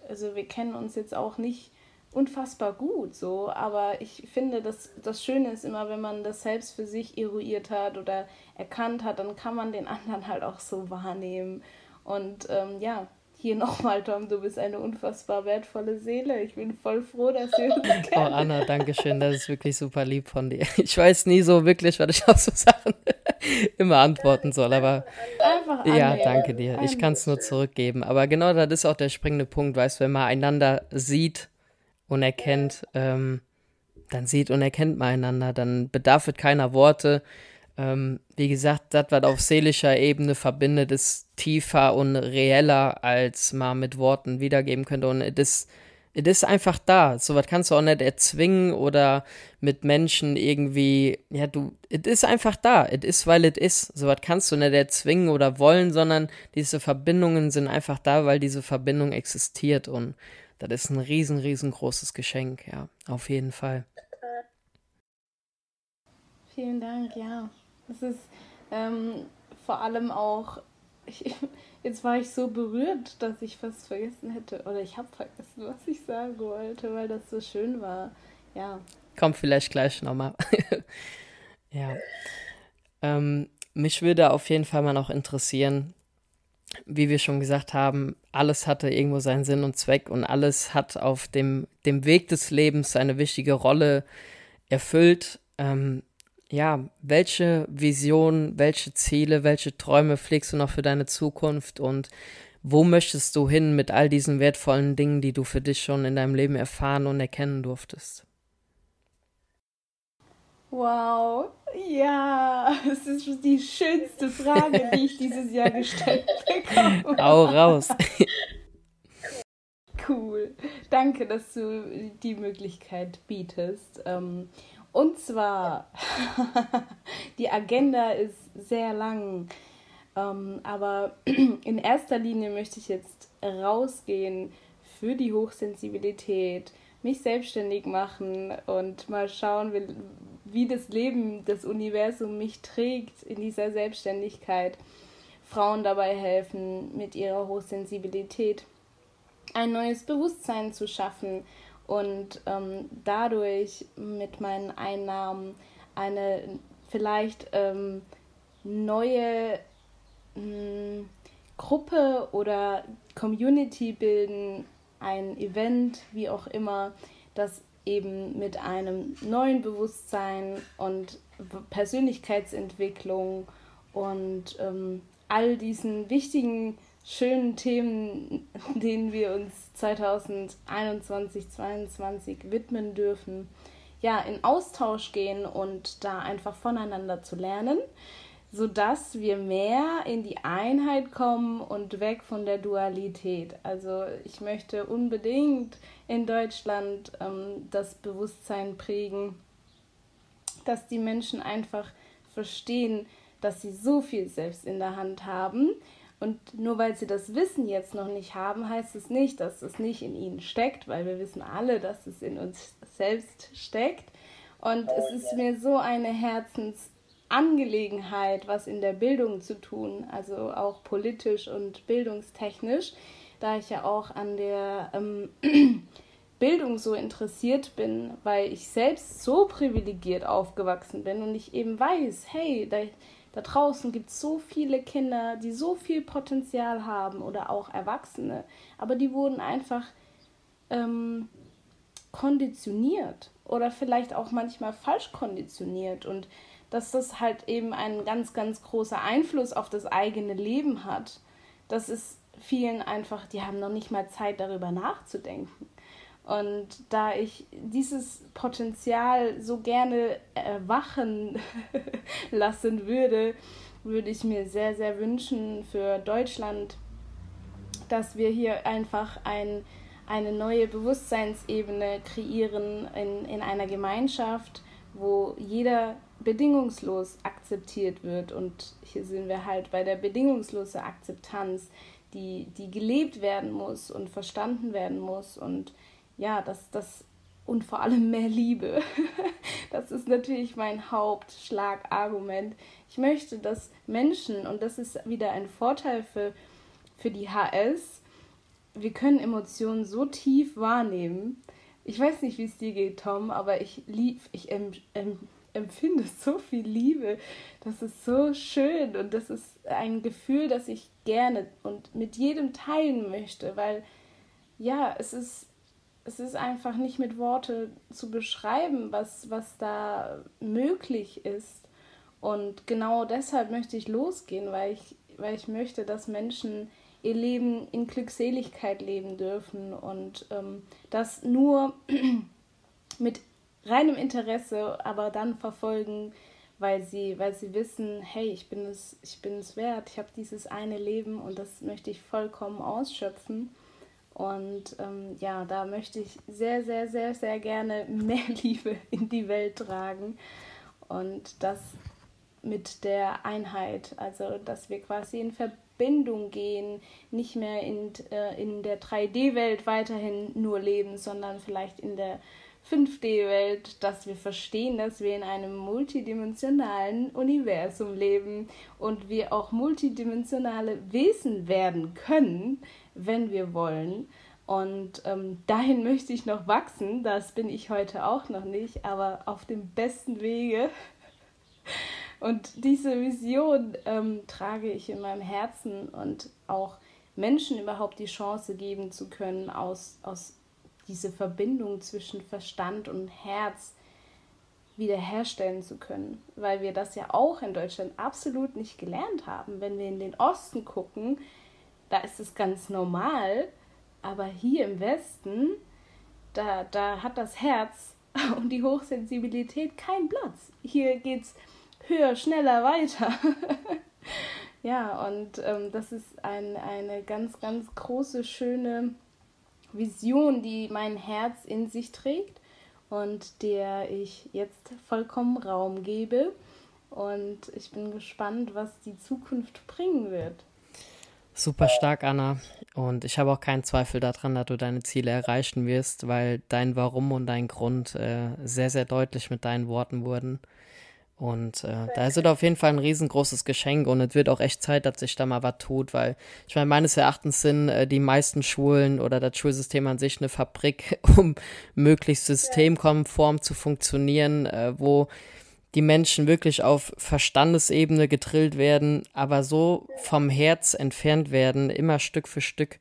also wir kennen uns jetzt auch nicht unfassbar gut so, aber ich finde, dass das Schöne ist immer, wenn man das selbst für sich eruiert hat oder erkannt hat, dann kann man den anderen halt auch so wahrnehmen. Und ähm, ja, hier nochmal, Tom, du bist eine unfassbar wertvolle Seele. Ich bin voll froh, dass wir uns kennen. Oh, Anna, danke schön. Das ist wirklich super lieb von dir. Ich weiß nie so wirklich, was ich auf so Sachen immer antworten soll, aber Einfach ja, danke dir. Ich kann es nur zurückgeben. Aber genau das ist auch der springende Punkt, weißt du, wenn man einander sieht und erkennt, ähm, dann sieht und erkennt man einander, dann bedarf es keiner Worte. Ähm, wie gesagt, das, was auf seelischer Ebene verbindet, ist tiefer und reeller, als man mit Worten wiedergeben könnte. Und es ist, einfach da. So was kannst du auch nicht erzwingen oder mit Menschen irgendwie, ja, du, es ist einfach da. Es ist, weil es ist. So was kannst du nicht erzwingen oder wollen, sondern diese Verbindungen sind einfach da, weil diese Verbindung existiert. Und das ist ein riesen, riesengroßes Geschenk, ja, auf jeden Fall. Vielen Dank, ja. Es ist ähm, vor allem auch, ich, jetzt war ich so berührt, dass ich fast vergessen hätte, oder ich habe vergessen, was ich sagen wollte, weil das so schön war. Ja. Kommt vielleicht gleich nochmal. ja. Ähm, mich würde auf jeden Fall mal noch interessieren, wie wir schon gesagt haben, alles hatte irgendwo seinen Sinn und Zweck und alles hat auf dem, dem Weg des Lebens eine wichtige Rolle erfüllt. Ähm, ja, welche Vision, welche Ziele, welche Träume pflegst du noch für deine Zukunft und wo möchtest du hin mit all diesen wertvollen Dingen, die du für dich schon in deinem Leben erfahren und erkennen durftest? Wow, ja, es ist die schönste Frage, die ich dieses Jahr gestellt bekomme. Au raus. Cool. Danke, dass du die Möglichkeit bietest. Und zwar, die Agenda ist sehr lang, ähm, aber in erster Linie möchte ich jetzt rausgehen für die Hochsensibilität, mich selbstständig machen und mal schauen, wie, wie das Leben, das Universum mich trägt in dieser Selbstständigkeit. Frauen dabei helfen, mit ihrer Hochsensibilität ein neues Bewusstsein zu schaffen und ähm, dadurch mit meinen Einnahmen eine vielleicht ähm, neue mh, hm, Gruppe oder Community bilden, ein Event, wie auch immer, das eben mit einem neuen Bewusstsein und Persönlichkeitsentwicklung und ähm, all diesen wichtigen schönen Themen, denen wir uns 2021, 2022 widmen dürfen, ja, in Austausch gehen und da einfach voneinander zu lernen, sodass wir mehr in die Einheit kommen und weg von der Dualität. Also ich möchte unbedingt in Deutschland ähm, das Bewusstsein prägen, dass die Menschen einfach verstehen, dass sie so viel selbst in der Hand haben, und nur weil sie das Wissen jetzt noch nicht haben, heißt es nicht, dass es nicht in ihnen steckt, weil wir wissen alle, dass es in uns selbst steckt. Und es ist mir so eine Herzensangelegenheit, was in der Bildung zu tun, also auch politisch und bildungstechnisch, da ich ja auch an der ähm, Bildung so interessiert bin, weil ich selbst so privilegiert aufgewachsen bin und ich eben weiß, hey, da da draußen gibt es so viele Kinder, die so viel Potenzial haben oder auch Erwachsene, aber die wurden einfach ähm, konditioniert oder vielleicht auch manchmal falsch konditioniert und dass das halt eben einen ganz, ganz großer Einfluss auf das eigene Leben hat. Das ist vielen einfach, die haben noch nicht mal Zeit darüber nachzudenken. Und da ich dieses Potenzial so gerne erwachen lassen würde, würde ich mir sehr, sehr wünschen für Deutschland, dass wir hier einfach ein, eine neue Bewusstseinsebene kreieren in, in einer Gemeinschaft, wo jeder bedingungslos akzeptiert wird. Und hier sind wir halt bei der bedingungslosen Akzeptanz, die, die gelebt werden muss und verstanden werden muss. Und ja, das, das und vor allem mehr Liebe. das ist natürlich mein Hauptschlagargument. Ich möchte, dass Menschen, und das ist wieder ein Vorteil für, für die HS, wir können Emotionen so tief wahrnehmen. Ich weiß nicht, wie es dir geht, Tom, aber ich lieb, ich em, em, empfinde so viel Liebe. Das ist so schön und das ist ein Gefühl, das ich gerne und mit jedem teilen möchte, weil ja, es ist es ist einfach nicht mit Worte zu beschreiben, was, was da möglich ist. Und genau deshalb möchte ich losgehen, weil ich, weil ich möchte, dass Menschen ihr Leben in Glückseligkeit leben dürfen und ähm, das nur mit reinem Interesse, aber dann verfolgen, weil sie, weil sie wissen, hey, ich bin es, ich bin es wert, ich habe dieses eine Leben und das möchte ich vollkommen ausschöpfen. Und ähm, ja, da möchte ich sehr, sehr, sehr, sehr gerne mehr Liebe in die Welt tragen. Und das mit der Einheit, also dass wir quasi in Verbindung gehen, nicht mehr in, äh, in der 3D-Welt weiterhin nur leben, sondern vielleicht in der 5D-Welt, dass wir verstehen, dass wir in einem multidimensionalen Universum leben und wir auch multidimensionale Wesen werden können, wenn wir wollen. Und ähm, dahin möchte ich noch wachsen. Das bin ich heute auch noch nicht, aber auf dem besten Wege. Und diese Vision ähm, trage ich in meinem Herzen und auch Menschen überhaupt die Chance geben zu können, aus, aus diese Verbindung zwischen Verstand und Herz wiederherstellen zu können, weil wir das ja auch in Deutschland absolut nicht gelernt haben. Wenn wir in den Osten gucken, da ist es ganz normal, aber hier im Westen, da, da hat das Herz und die Hochsensibilität keinen Platz. Hier geht es höher, schneller, weiter. ja, und ähm, das ist ein, eine ganz, ganz große, schöne Vision, die mein Herz in sich trägt und der ich jetzt vollkommen Raum gebe. Und ich bin gespannt, was die Zukunft bringen wird. Super stark, Anna. Und ich habe auch keinen Zweifel daran, dass du deine Ziele erreichen wirst, weil dein Warum und dein Grund äh, sehr, sehr deutlich mit deinen Worten wurden. Und äh, da ist es auf jeden Fall ein riesengroßes Geschenk und es wird auch echt Zeit, dass sich da mal was tut, weil ich meine, meines Erachtens sind äh, die meisten Schulen oder das Schulsystem an sich eine Fabrik, um möglichst systemkonform zu funktionieren, äh, wo die Menschen wirklich auf Verstandesebene getrillt werden, aber so vom Herz entfernt werden, immer Stück für Stück.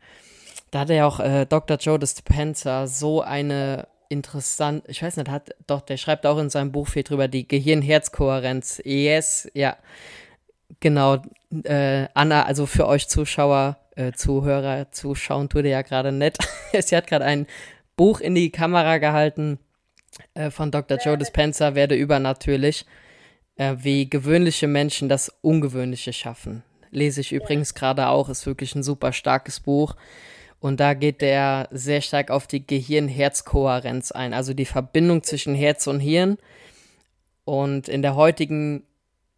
Da hat ja auch äh, Dr. Joe Dispenza so eine interessant, ich weiß nicht, hat doch, der schreibt auch in seinem Buch viel drüber, die Gehirn-Herz-Kohärenz. Yes, ja. Genau, äh, Anna, also für euch Zuschauer, äh, Zuhörer, zuschauen tut ihr ja gerade nett. Sie hat gerade ein Buch in die Kamera gehalten äh, von Dr. Joe Dispenza, werde übernatürlich, äh, wie gewöhnliche Menschen das Ungewöhnliche schaffen. Lese ich übrigens gerade auch, ist wirklich ein super starkes Buch. Und da geht der sehr stark auf die Gehirn-Herz-Kohärenz ein, also die Verbindung zwischen Herz und Hirn. Und in der heutigen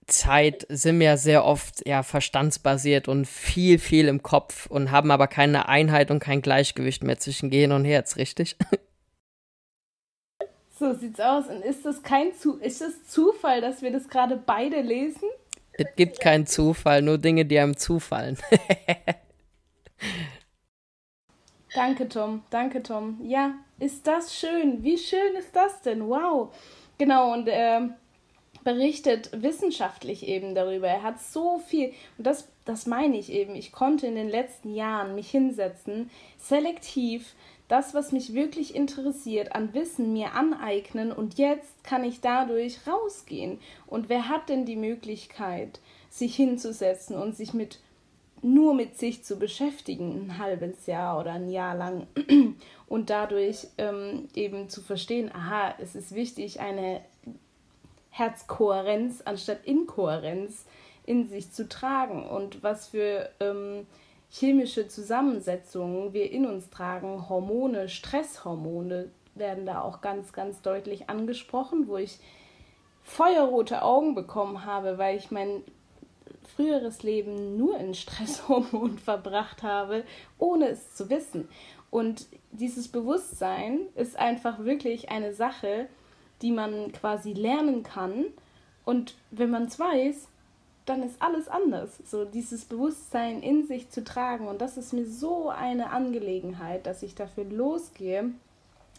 Zeit sind wir sehr oft ja verstandsbasiert und viel, viel im Kopf und haben aber keine Einheit und kein Gleichgewicht mehr zwischen Gehirn und Herz, richtig? So sieht's aus. Und ist das kein Zu ist es Zufall, dass wir das gerade beide lesen? Es gibt keinen Zufall, nur Dinge, die einem zufallen. Danke, Tom. Danke, Tom. Ja, ist das schön. Wie schön ist das denn? Wow. Genau, und er berichtet wissenschaftlich eben darüber. Er hat so viel, und das, das meine ich eben, ich konnte in den letzten Jahren mich hinsetzen, selektiv das, was mich wirklich interessiert, an Wissen mir aneignen und jetzt kann ich dadurch rausgehen. Und wer hat denn die Möglichkeit, sich hinzusetzen und sich mit nur mit sich zu beschäftigen, ein halbes Jahr oder ein Jahr lang und dadurch ähm, eben zu verstehen, aha, es ist wichtig, eine Herzkohärenz anstatt Inkohärenz in sich zu tragen und was für ähm, chemische Zusammensetzungen wir in uns tragen, Hormone, Stresshormone werden da auch ganz, ganz deutlich angesprochen, wo ich feuerrote Augen bekommen habe, weil ich mein früheres Leben nur in Stresshormonen verbracht habe, ohne es zu wissen. Und dieses Bewusstsein ist einfach wirklich eine Sache, die man quasi lernen kann. Und wenn man es weiß, dann ist alles anders. So dieses Bewusstsein in sich zu tragen. Und das ist mir so eine Angelegenheit, dass ich dafür losgehe,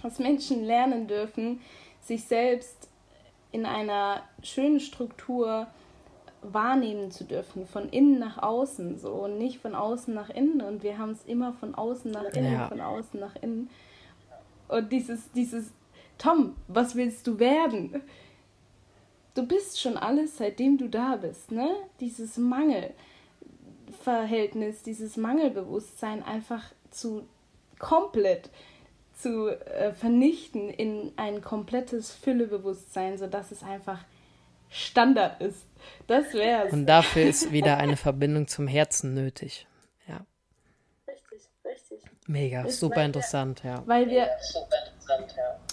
dass Menschen lernen dürfen, sich selbst in einer schönen Struktur wahrnehmen zu dürfen, von innen nach außen, so und nicht von außen nach innen. Und wir haben es immer von außen nach innen, ja. von außen nach innen. Und dieses, dieses, Tom, was willst du werden? Du bist schon alles, seitdem du da bist, ne? Dieses Mangelverhältnis, dieses Mangelbewusstsein einfach zu komplett zu äh, vernichten in ein komplettes Füllebewusstsein, sodass es einfach Standard ist. Das wäre es. Und dafür ist wieder eine Verbindung zum Herzen nötig. Mega, super interessant, ja. Weil wir,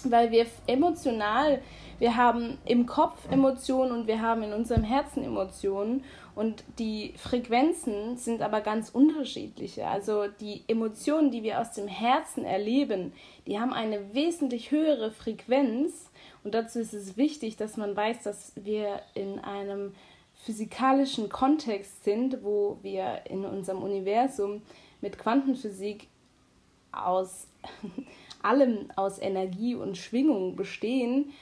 weil wir emotional, wir haben im Kopf Emotionen und wir haben in unserem Herzen Emotionen und die Frequenzen sind aber ganz unterschiedliche. Also die Emotionen, die wir aus dem Herzen erleben, die haben eine wesentlich höhere Frequenz und dazu ist es wichtig, dass man weiß, dass wir in einem physikalischen Kontext sind, wo wir in unserem Universum mit Quantenphysik aus allem aus Energie und Schwingung bestehen,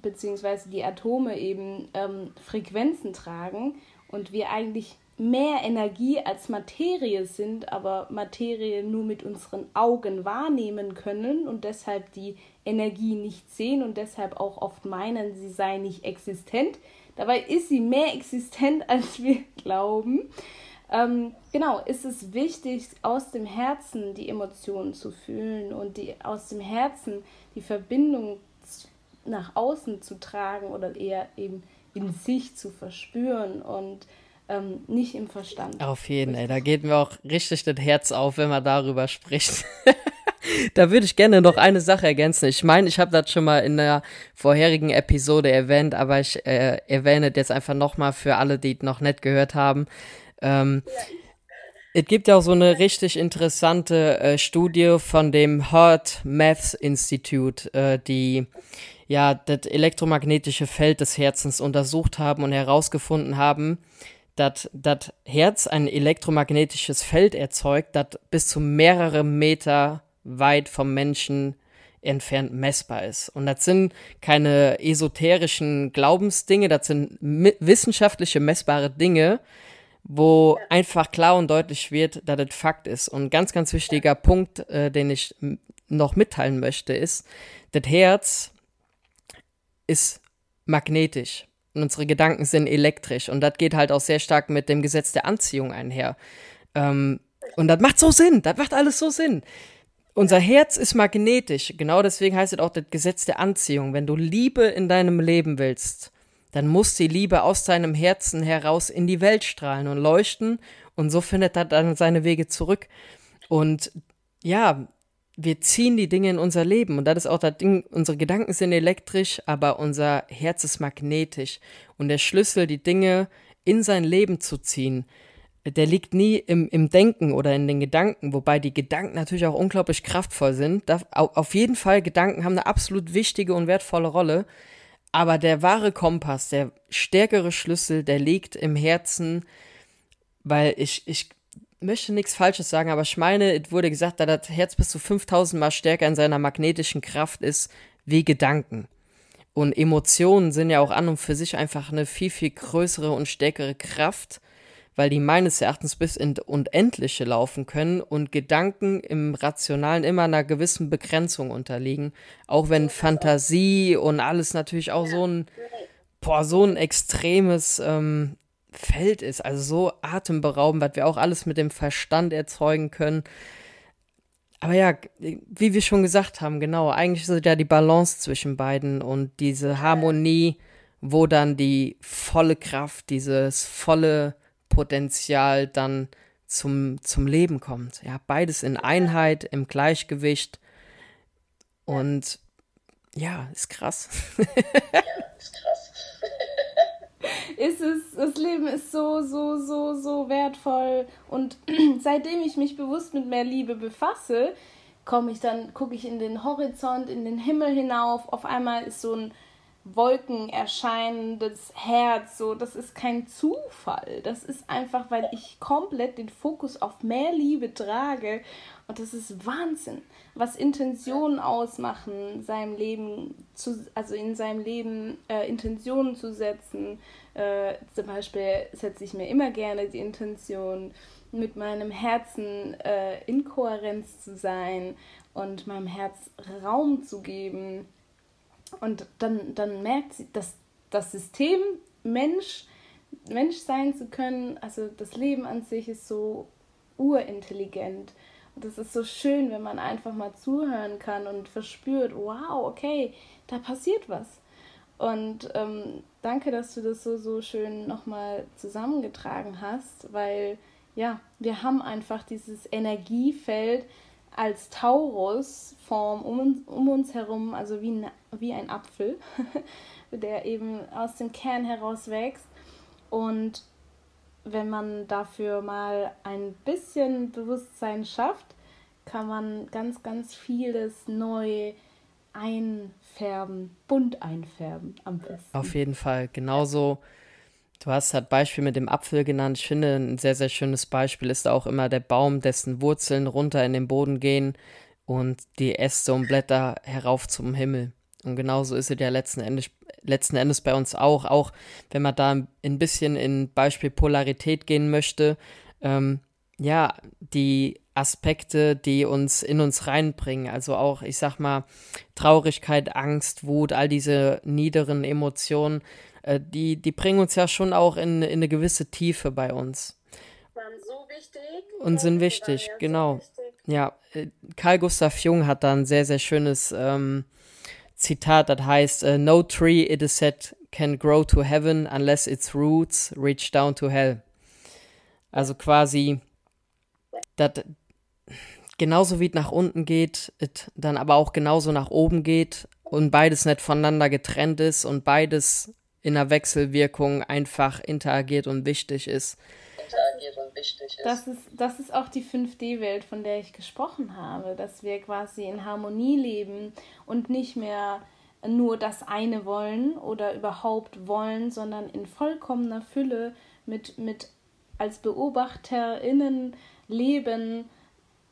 beziehungsweise die Atome eben ähm, Frequenzen tragen und wir eigentlich mehr Energie als Materie sind, aber Materie nur mit unseren Augen wahrnehmen können und deshalb die Energie nicht sehen und deshalb auch oft meinen, sie sei nicht existent. Dabei ist sie mehr existent, als wir glauben. Ähm, genau, ist es wichtig, aus dem Herzen die Emotionen zu fühlen und die, aus dem Herzen die Verbindung nach außen zu tragen oder eher eben in sich zu verspüren und ähm, nicht im Verstand. Auf jeden, Fall, da geht mir auch richtig das Herz auf, wenn man darüber spricht. da würde ich gerne noch eine Sache ergänzen. Ich meine, ich habe das schon mal in der vorherigen Episode erwähnt, aber ich äh, erwähne das jetzt einfach nochmal für alle, die es noch nicht gehört haben. Ähm, es gibt ja auch so eine richtig interessante äh, Studie von dem Heart Math Institute, äh, die ja das elektromagnetische Feld des Herzens untersucht haben und herausgefunden haben, dass das Herz ein elektromagnetisches Feld erzeugt, das bis zu mehrere Meter weit vom Menschen entfernt messbar ist. Und das sind keine esoterischen Glaubensdinge, das sind wissenschaftliche messbare Dinge, wo einfach klar und deutlich wird, dass das Fakt ist. Und ganz, ganz wichtiger Punkt, äh, den ich noch mitteilen möchte, ist, das Herz ist magnetisch und unsere Gedanken sind elektrisch. Und das geht halt auch sehr stark mit dem Gesetz der Anziehung einher. Ähm, und das macht so Sinn, das macht alles so Sinn. Unser Herz ist magnetisch, genau deswegen heißt es auch das Gesetz der Anziehung. Wenn du Liebe in deinem Leben willst, dann muss die Liebe aus deinem Herzen heraus in die Welt strahlen und leuchten. Und so findet er dann seine Wege zurück. Und ja, wir ziehen die Dinge in unser Leben. Und das ist auch das Ding, unsere Gedanken sind elektrisch, aber unser Herz ist magnetisch. Und der Schlüssel, die Dinge in sein Leben zu ziehen, der liegt nie im, im Denken oder in den Gedanken, wobei die Gedanken natürlich auch unglaublich kraftvoll sind. Da, auf jeden Fall, Gedanken haben eine absolut wichtige und wertvolle Rolle, aber der wahre Kompass, der stärkere Schlüssel, der liegt im Herzen, weil ich, ich möchte nichts Falsches sagen, aber ich meine, es wurde gesagt, dass das Herz bis zu 5000 Mal stärker in seiner magnetischen Kraft ist wie Gedanken. Und Emotionen sind ja auch an und für sich einfach eine viel, viel größere und stärkere Kraft, weil die meines Erachtens bis in Unendliche laufen können und Gedanken im Rationalen immer einer gewissen Begrenzung unterliegen. Auch wenn Fantasie und alles natürlich auch so ein, boah, so ein extremes ähm, Feld ist. Also so atemberaubend, was wir auch alles mit dem Verstand erzeugen können. Aber ja, wie wir schon gesagt haben, genau, eigentlich ist ja die Balance zwischen beiden und diese Harmonie, wo dann die volle Kraft, dieses volle Potenzial dann zum, zum Leben kommt. Ja, beides in Einheit, im Gleichgewicht. Und ja, ist krass. ja, ist krass ist es, das Leben ist so, so, so, so wertvoll. Und seitdem ich mich bewusst mit mehr Liebe befasse, komme ich dann, gucke ich in den Horizont, in den Himmel hinauf. Auf einmal ist so ein Wolken erscheinendes Herz, so, das ist kein Zufall. Das ist einfach, weil ich komplett den Fokus auf mehr Liebe trage. Und das ist Wahnsinn, was Intentionen ausmachen, seinem Leben zu, also in seinem Leben äh, Intentionen zu setzen. Äh, zum Beispiel setze ich mir immer gerne die Intention, mit meinem Herzen äh, in Kohärenz zu sein und meinem Herz Raum zu geben und dann, dann merkt sie, dass das System Mensch, Mensch sein zu können, also das Leben an sich ist so urintelligent. Und das ist so schön, wenn man einfach mal zuhören kann und verspürt, wow, okay, da passiert was. Und ähm, danke, dass du das so, so schön nochmal zusammengetragen hast, weil ja, wir haben einfach dieses Energiefeld als Taurusform um, um uns herum, also wie ein, wie ein Apfel, der eben aus dem Kern heraus wächst. Und wenn man dafür mal ein bisschen Bewusstsein schafft, kann man ganz, ganz vieles neu einfärben, bunt einfärben am besten. Auf jeden Fall. Genauso, du hast halt Beispiel mit dem Apfel genannt. Ich finde, ein sehr, sehr schönes Beispiel ist auch immer der Baum, dessen Wurzeln runter in den Boden gehen und die Äste und Blätter herauf zum Himmel. Und genauso ist es ja letzten Endes, letzten Endes bei uns auch, auch wenn man da ein bisschen in Beispiel Polarität gehen möchte. Ähm, ja, die Aspekte, die uns in uns reinbringen. Also auch, ich sag mal, Traurigkeit, Angst, Wut, all diese niederen Emotionen, äh, die, die bringen uns ja schon auch in, in eine gewisse Tiefe bei uns. Waren so wichtig. Und sind wichtig, genau. So wichtig. Ja, äh, Carl Gustav Jung hat da ein sehr, sehr schönes ähm, Zitat, das heißt, uh, No tree, it is said, can grow to heaven unless its roots reach down to hell. Also quasi, dat, genauso wie es nach unten geht, es dann aber auch genauso nach oben geht und beides nicht voneinander getrennt ist und beides in der Wechselwirkung einfach interagiert und wichtig ist. Interagiert und wichtig ist. Das ist, das ist auch die 5D-Welt, von der ich gesprochen habe, dass wir quasi in Harmonie leben und nicht mehr nur das eine wollen oder überhaupt wollen, sondern in vollkommener Fülle mit, mit als BeobachterInnen leben,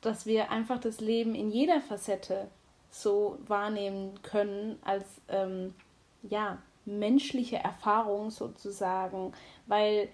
dass wir einfach das Leben in jeder Facette so wahrnehmen können als ähm, ja menschliche Erfahrung sozusagen, weil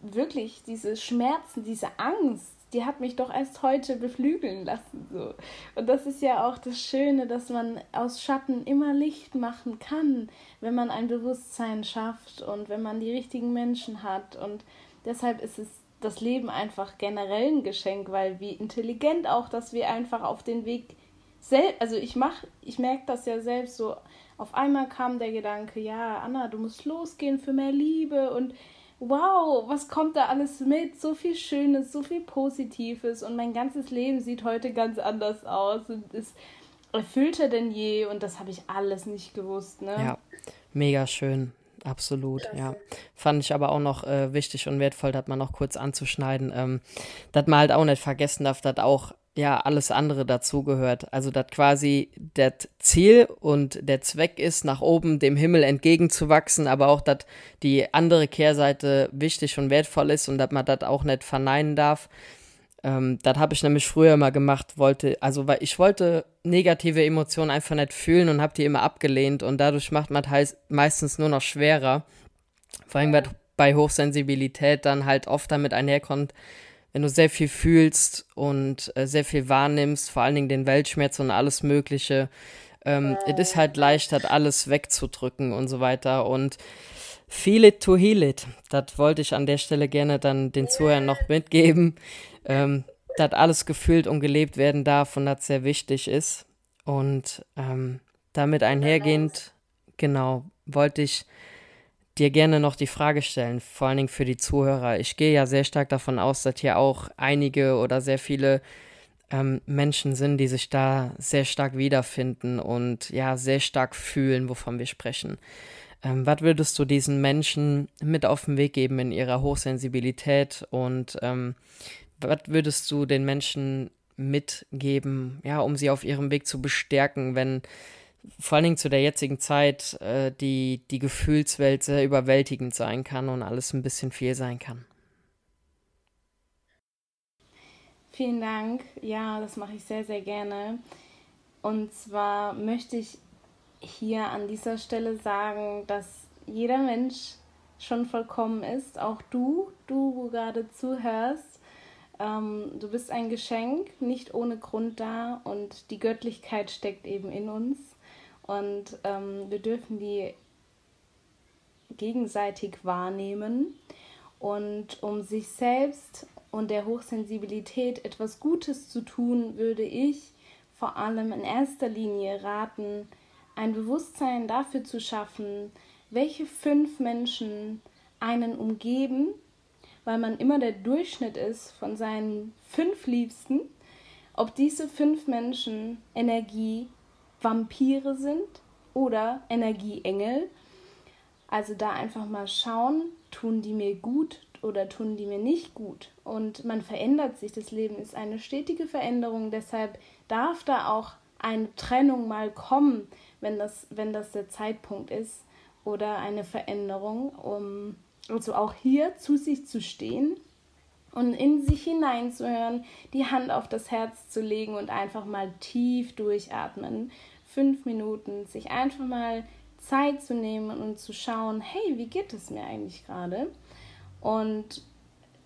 wirklich diese Schmerzen, diese Angst, die hat mich doch erst heute beflügeln lassen so. Und das ist ja auch das Schöne, dass man aus Schatten immer Licht machen kann, wenn man ein Bewusstsein schafft und wenn man die richtigen Menschen hat und deshalb ist es das Leben einfach generell ein Geschenk, weil wie intelligent auch, dass wir einfach auf den Weg selbst, also ich mach, ich merke das ja selbst so, auf einmal kam der Gedanke, ja, Anna, du musst losgehen für mehr Liebe und wow, was kommt da alles mit? So viel Schönes, so viel Positives und mein ganzes Leben sieht heute ganz anders aus und ist erfüllter denn je und das habe ich alles nicht gewusst, ne? Ja, mega schön. Absolut, ja. Fand ich aber auch noch äh, wichtig und wertvoll, das mal noch kurz anzuschneiden, ähm, dass man halt auch nicht vergessen darf, dass auch ja alles andere dazugehört. Also, dass quasi das Ziel und der Zweck ist, nach oben dem Himmel entgegenzuwachsen, aber auch, dass die andere Kehrseite wichtig und wertvoll ist und dass man das auch nicht verneinen darf. Ähm, das habe ich nämlich früher immer gemacht, wollte, also weil ich wollte negative Emotionen einfach nicht fühlen und habe die immer abgelehnt und dadurch macht man halt meistens nur noch schwerer. Vor allem, weil bei Hochsensibilität dann halt oft damit einherkommt, wenn du sehr viel fühlst und äh, sehr viel wahrnimmst, vor allen Dingen den Weltschmerz und alles Mögliche, ähm, es ist halt leicht, das alles wegzudrücken und so weiter und Feel it to heal it. Das wollte ich an der Stelle gerne dann den Zuhörern noch mitgeben ähm, dass alles gefühlt und gelebt werden darf und das sehr wichtig ist. Und ähm, damit einhergehend, genau, wollte ich dir gerne noch die Frage stellen, vor allen Dingen für die Zuhörer. Ich gehe ja sehr stark davon aus, dass hier auch einige oder sehr viele ähm, Menschen sind, die sich da sehr stark wiederfinden und ja, sehr stark fühlen, wovon wir sprechen. Ähm, was würdest du diesen Menschen mit auf den Weg geben in ihrer Hochsensibilität und ähm, was würdest du den Menschen mitgeben, ja, um sie auf ihrem Weg zu bestärken, wenn vor allen Dingen zu der jetzigen Zeit äh, die, die Gefühlswelt sehr überwältigend sein kann und alles ein bisschen viel sein kann? Vielen Dank. Ja, das mache ich sehr, sehr gerne. Und zwar möchte ich hier an dieser Stelle sagen, dass jeder Mensch schon vollkommen ist, auch du, du, wo gerade zuhörst. Ähm, du bist ein Geschenk, nicht ohne Grund da und die Göttlichkeit steckt eben in uns und ähm, wir dürfen die gegenseitig wahrnehmen und um sich selbst und der Hochsensibilität etwas Gutes zu tun, würde ich vor allem in erster Linie raten, ein Bewusstsein dafür zu schaffen, welche fünf Menschen einen umgeben, weil man immer der Durchschnitt ist von seinen fünf Liebsten, ob diese fünf Menschen Energie-Vampire sind oder Energieengel. Also da einfach mal schauen, tun die mir gut oder tun die mir nicht gut. Und man verändert sich. Das Leben ist eine stetige Veränderung. Deshalb darf da auch eine Trennung mal kommen, wenn das, wenn das der Zeitpunkt ist. Oder eine Veränderung, um also auch hier zu sich zu stehen und in sich hineinzuhören, die Hand auf das Herz zu legen und einfach mal tief durchatmen. Fünf Minuten, sich einfach mal Zeit zu nehmen und zu schauen, hey, wie geht es mir eigentlich gerade? Und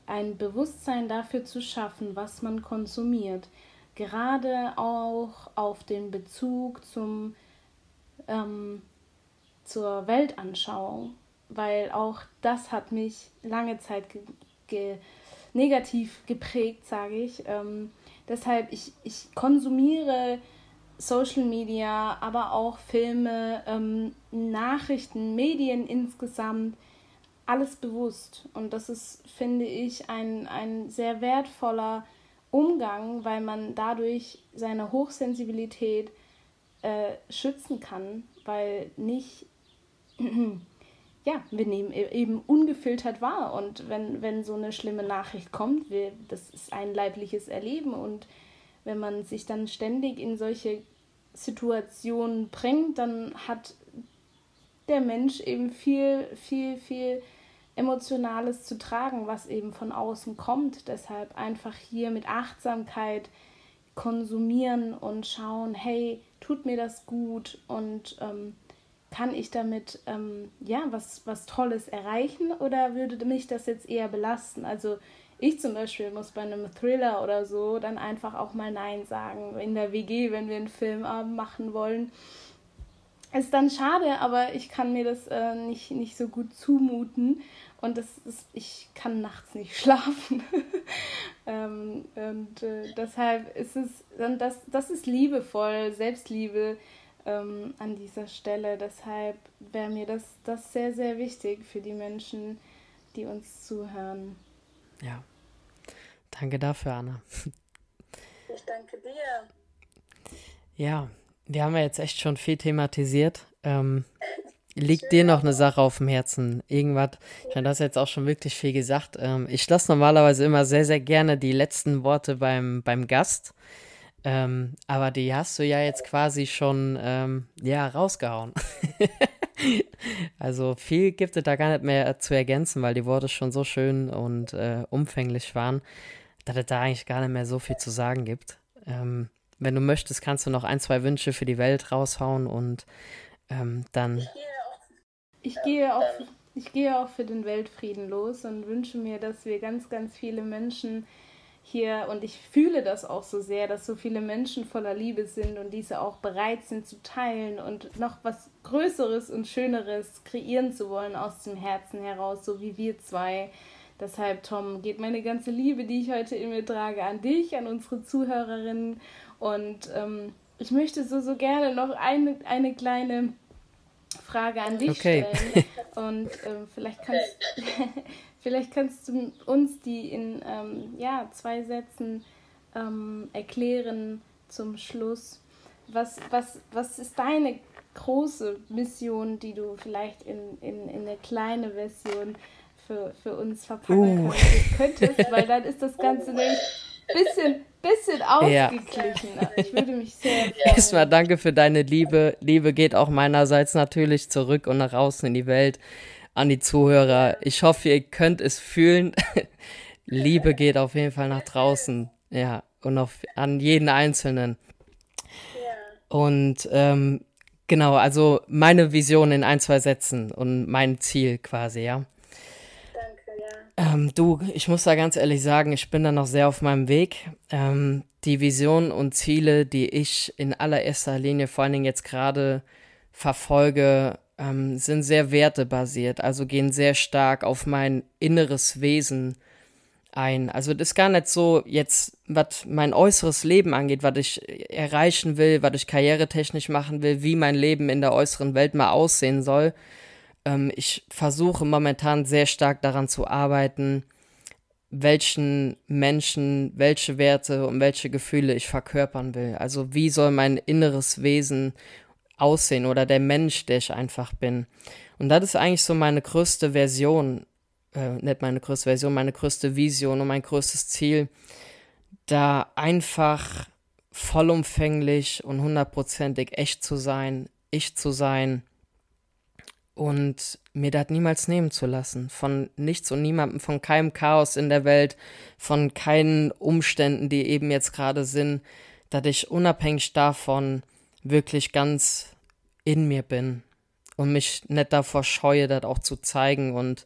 ein Bewusstsein dafür zu schaffen, was man konsumiert. Gerade auch auf den Bezug zum, ähm, zur Weltanschauung, weil auch das hat mich lange Zeit ge ge negativ geprägt, sage ich. Ähm, deshalb, ich, ich konsumiere Social Media, aber auch Filme, ähm, Nachrichten, Medien insgesamt, alles bewusst. Und das ist, finde ich, ein, ein sehr wertvoller Umgang, weil man dadurch seine Hochsensibilität äh, schützen kann, weil nicht, ja, wir nehmen e-, eben ungefiltert wahr. Und wenn, wenn so eine schlimme Nachricht kommt, wir, das ist ein leibliches Erleben. Und wenn man sich dann ständig in solche Situationen bringt, dann hat der Mensch eben viel, viel, viel Emotionales zu tragen, was eben von außen kommt. Deshalb einfach hier mit Achtsamkeit konsumieren und schauen, hey, tut mir das gut und ähm, kann ich damit ähm, ja was, was Tolles erreichen oder würde mich das jetzt eher belasten? Also ich zum Beispiel muss bei einem Thriller oder so dann einfach auch mal Nein sagen. In der WG, wenn wir einen Filmabend machen wollen, ist dann schade, aber ich kann mir das äh, nicht, nicht so gut zumuten und das ist, ich kann nachts nicht schlafen. ähm, und äh, deshalb ist es, und das, das ist liebevoll, Selbstliebe ähm, an dieser Stelle. Deshalb wäre mir das, das sehr, sehr wichtig für die Menschen, die uns zuhören. Ja. Danke dafür, Anna. Ich danke dir. Ja, wir haben ja jetzt echt schon viel thematisiert. Ähm, liegt dir noch eine Sache auf dem Herzen? Irgendwas? Ich meine, das jetzt auch schon wirklich viel gesagt. Ähm, ich lasse normalerweise immer sehr, sehr gerne die letzten Worte beim, beim Gast. Ähm, aber die hast du ja jetzt quasi schon ähm, ja, rausgehauen. also viel gibt es da gar nicht mehr zu ergänzen, weil die Worte schon so schön und äh, umfänglich waren, dass es da eigentlich gar nicht mehr so viel zu sagen gibt. Ähm, wenn du möchtest, kannst du noch ein, zwei Wünsche für die Welt raushauen und ähm, dann. Ich gehe, auch, ich gehe auch für den Weltfrieden los und wünsche mir, dass wir ganz, ganz viele Menschen hier, und ich fühle das auch so sehr, dass so viele Menschen voller Liebe sind und diese auch bereit sind zu teilen und noch was Größeres und Schöneres kreieren zu wollen aus dem Herzen heraus, so wie wir zwei. Deshalb, Tom, geht meine ganze Liebe, die ich heute in mir trage, an dich, an unsere Zuhörerinnen und ähm, ich möchte so, so gerne noch eine, eine kleine Frage an dich okay. stellen. Und ähm, vielleicht, kannst, vielleicht kannst du uns die in ähm, ja, zwei Sätzen ähm, erklären zum Schluss. Was, was, was ist deine große Mission, die du vielleicht in, in, in eine kleine Version für, für uns verpacken uh. könntest? Weil dann ist das Ganze nämlich ein bisschen bisschen ausgeglichen. Ja. Ich würde mich sehr freuen. Erstmal danke für deine Liebe. Liebe geht auch meinerseits natürlich zurück und nach außen in die Welt an die Zuhörer. Ich hoffe, ihr könnt es fühlen. Liebe geht auf jeden Fall nach draußen. Ja, und auf, an jeden Einzelnen. Und ähm, genau, also meine Vision in ein, zwei Sätzen und mein Ziel quasi, ja. Ähm, du, ich muss da ganz ehrlich sagen, ich bin da noch sehr auf meinem Weg. Ähm, die Visionen und Ziele, die ich in allererster Linie vor allen Dingen jetzt gerade verfolge, ähm, sind sehr wertebasiert, also gehen sehr stark auf mein inneres Wesen ein. Also das ist gar nicht so jetzt, was mein äußeres Leben angeht, was ich erreichen will, was ich karrieretechnisch machen will, wie mein Leben in der äußeren Welt mal aussehen soll. Ähm, ich versuche momentan sehr stark daran zu arbeiten, welchen Menschen, welche Werte und welche Gefühle ich verkörpern will. Also wie soll mein inneres Wesen aussehen oder der Mensch, der ich einfach bin. Und das ist eigentlich so meine größte Version äh, nicht meine größte Version, meine größte Vision und mein größtes Ziel, da einfach vollumfänglich und hundertprozentig echt zu sein, ich zu sein und mir das niemals nehmen zu lassen. Von nichts und niemandem, von keinem Chaos in der Welt, von keinen Umständen, die eben jetzt gerade sind, dass ich unabhängig davon wirklich ganz in mir bin und mich nicht davor scheue, das auch zu zeigen und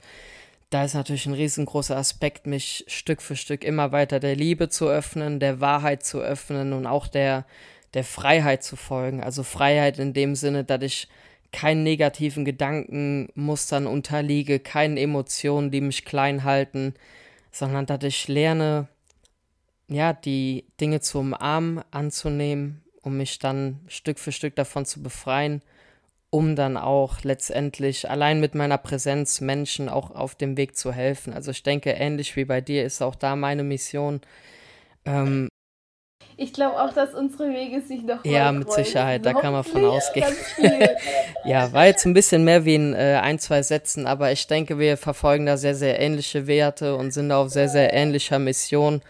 da ist natürlich ein riesengroßer Aspekt, mich Stück für Stück immer weiter der Liebe zu öffnen, der Wahrheit zu öffnen und auch der, der Freiheit zu folgen. Also Freiheit in dem Sinne, dass ich keinen negativen Gedankenmustern unterliege, keinen Emotionen, die mich klein halten, sondern dass ich lerne, ja, die Dinge zu umarmen, anzunehmen, um mich dann Stück für Stück davon zu befreien um dann auch letztendlich allein mit meiner Präsenz Menschen auch auf dem Weg zu helfen. Also ich denke, ähnlich wie bei dir ist auch da meine Mission. Ähm, ich glaube auch, dass unsere Wege sich noch Ja, mit Sicherheit, da kann man von ausgehen. ja, war jetzt ein bisschen mehr wie in äh, ein, zwei Sätzen, aber ich denke, wir verfolgen da sehr, sehr ähnliche Werte und sind auf sehr, sehr ähnlicher Mission,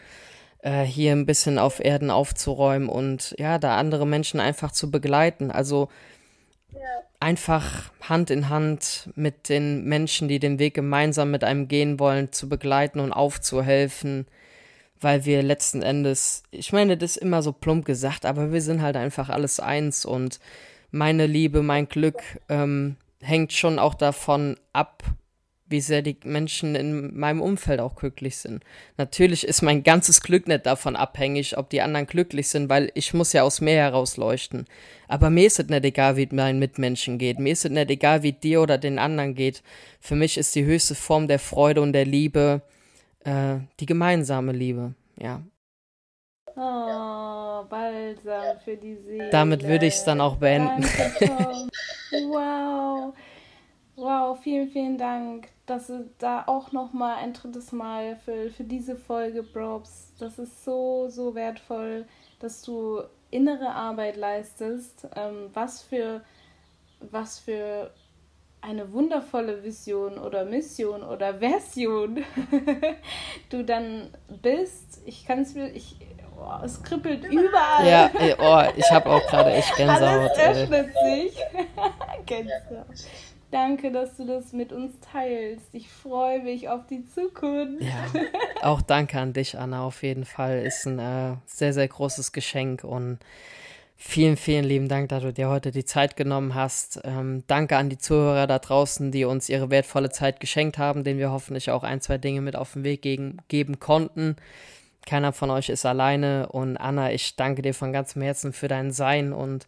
äh, hier ein bisschen auf Erden aufzuräumen und ja, da andere Menschen einfach zu begleiten. Also einfach Hand in Hand mit den Menschen, die den Weg gemeinsam mit einem gehen wollen, zu begleiten und aufzuhelfen, weil wir letzten Endes, ich meine, das ist immer so plump gesagt, aber wir sind halt einfach alles eins und meine Liebe, mein Glück ähm, hängt schon auch davon ab, wie sehr die Menschen in meinem Umfeld auch glücklich sind. Natürlich ist mein ganzes Glück nicht davon abhängig, ob die anderen glücklich sind, weil ich muss ja aus mir heraus leuchten. Aber mir ist es nicht egal, wie es meinen Mitmenschen geht. Mir ist es nicht egal, wie dir oder den anderen geht. Für mich ist die höchste Form der Freude und der Liebe äh, die gemeinsame Liebe. Ja. Oh, balsam für die Seele. Damit würde ich es dann auch beenden. Wow. Wow, vielen, vielen Dank dass du da auch nochmal ein drittes Mal für, für diese Folge Probs. Das ist so, so wertvoll, dass du innere Arbeit leistest. Ähm, was für, was für eine wundervolle Vision oder Mission oder Version du dann bist. Ich kann es mir, ich, oh, es kribbelt überall. Ja, oh, ich habe auch gerade echt Gänsehaut. Alles öffnet sich. Gänsehaut. Danke, dass du das mit uns teilst. Ich freue mich auf die Zukunft. Ja, auch danke an dich, Anna, auf jeden Fall. Ist ein äh, sehr, sehr großes Geschenk und vielen, vielen lieben Dank, dass du dir heute die Zeit genommen hast. Ähm, danke an die Zuhörer da draußen, die uns ihre wertvolle Zeit geschenkt haben, denen wir hoffentlich auch ein, zwei Dinge mit auf den Weg gegen, geben konnten. Keiner von euch ist alleine und Anna, ich danke dir von ganzem Herzen für dein Sein und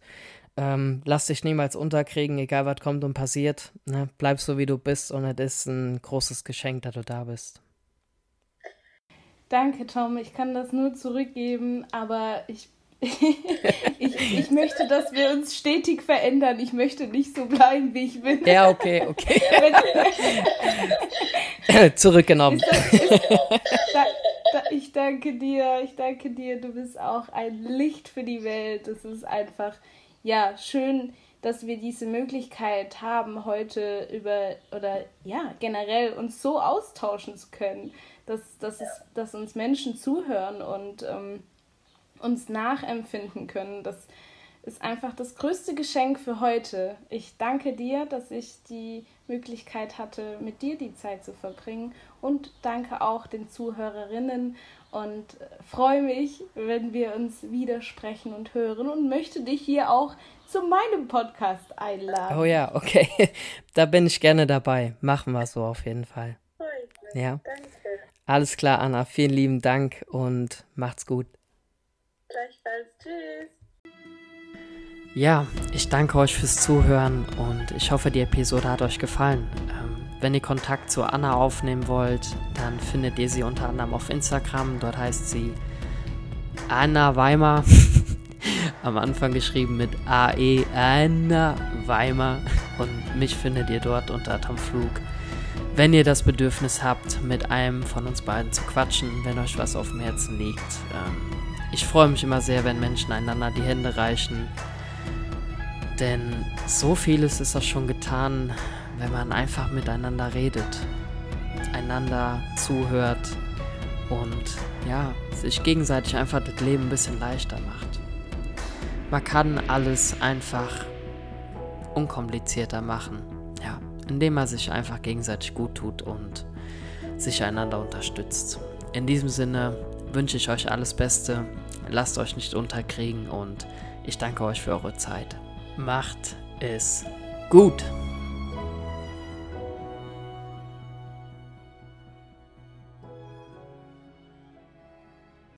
ähm, lass dich niemals unterkriegen, egal was kommt und passiert. Ne? Bleib so, wie du bist und es ist ein großes Geschenk, dass du da bist. Danke, Tom. Ich kann das nur zurückgeben, aber ich, ich, ich möchte, dass wir uns stetig verändern. Ich möchte nicht so bleiben, wie ich bin. Ja, okay, okay. Zurückgenommen. Ist das, ist, da, da, ich danke dir, ich danke dir. Du bist auch ein Licht für die Welt. Das ist einfach ja, schön, dass wir diese Möglichkeit haben, heute über oder ja, generell uns so austauschen zu können, dass, dass, es, dass uns Menschen zuhören und ähm, uns nachempfinden können. Das ist einfach das größte Geschenk für heute. Ich danke dir, dass ich die Möglichkeit hatte, mit dir die Zeit zu verbringen und danke auch den Zuhörerinnen und freue mich, wenn wir uns widersprechen und hören und möchte dich hier auch zu meinem Podcast einladen. Oh ja, okay. Da bin ich gerne dabei. Machen wir so auf jeden Fall. Ja. Danke. Alles klar, Anna. Vielen lieben Dank und macht's gut. Gleichfalls. Tschüss. Ja, ich danke euch fürs Zuhören und ich hoffe, die Episode hat euch gefallen. Ähm, Wenn ihr Kontakt zu Anna aufnehmen wollt, dann findet ihr sie unter anderem auf Instagram. Dort heißt sie Anna Weimar. Am Anfang geschrieben mit AE Anna Weimar. Und mich findet ihr dort unter Tom Flug. Wenn ihr das Bedürfnis habt, mit einem von uns beiden zu quatschen, wenn euch was auf dem Herzen liegt. Ähm, ich freue mich immer sehr, wenn Menschen einander die Hände reichen. Denn so vieles ist auch schon getan, wenn man einfach miteinander redet, einander zuhört und ja, sich gegenseitig einfach das Leben ein bisschen leichter macht. Man kann alles einfach unkomplizierter machen indem man sich einfach gegenseitig gut tut und sich einander unterstützt. In diesem Sinne wünsche ich euch alles Beste, lasst euch nicht unterkriegen und ich danke euch für eure Zeit. Macht es gut!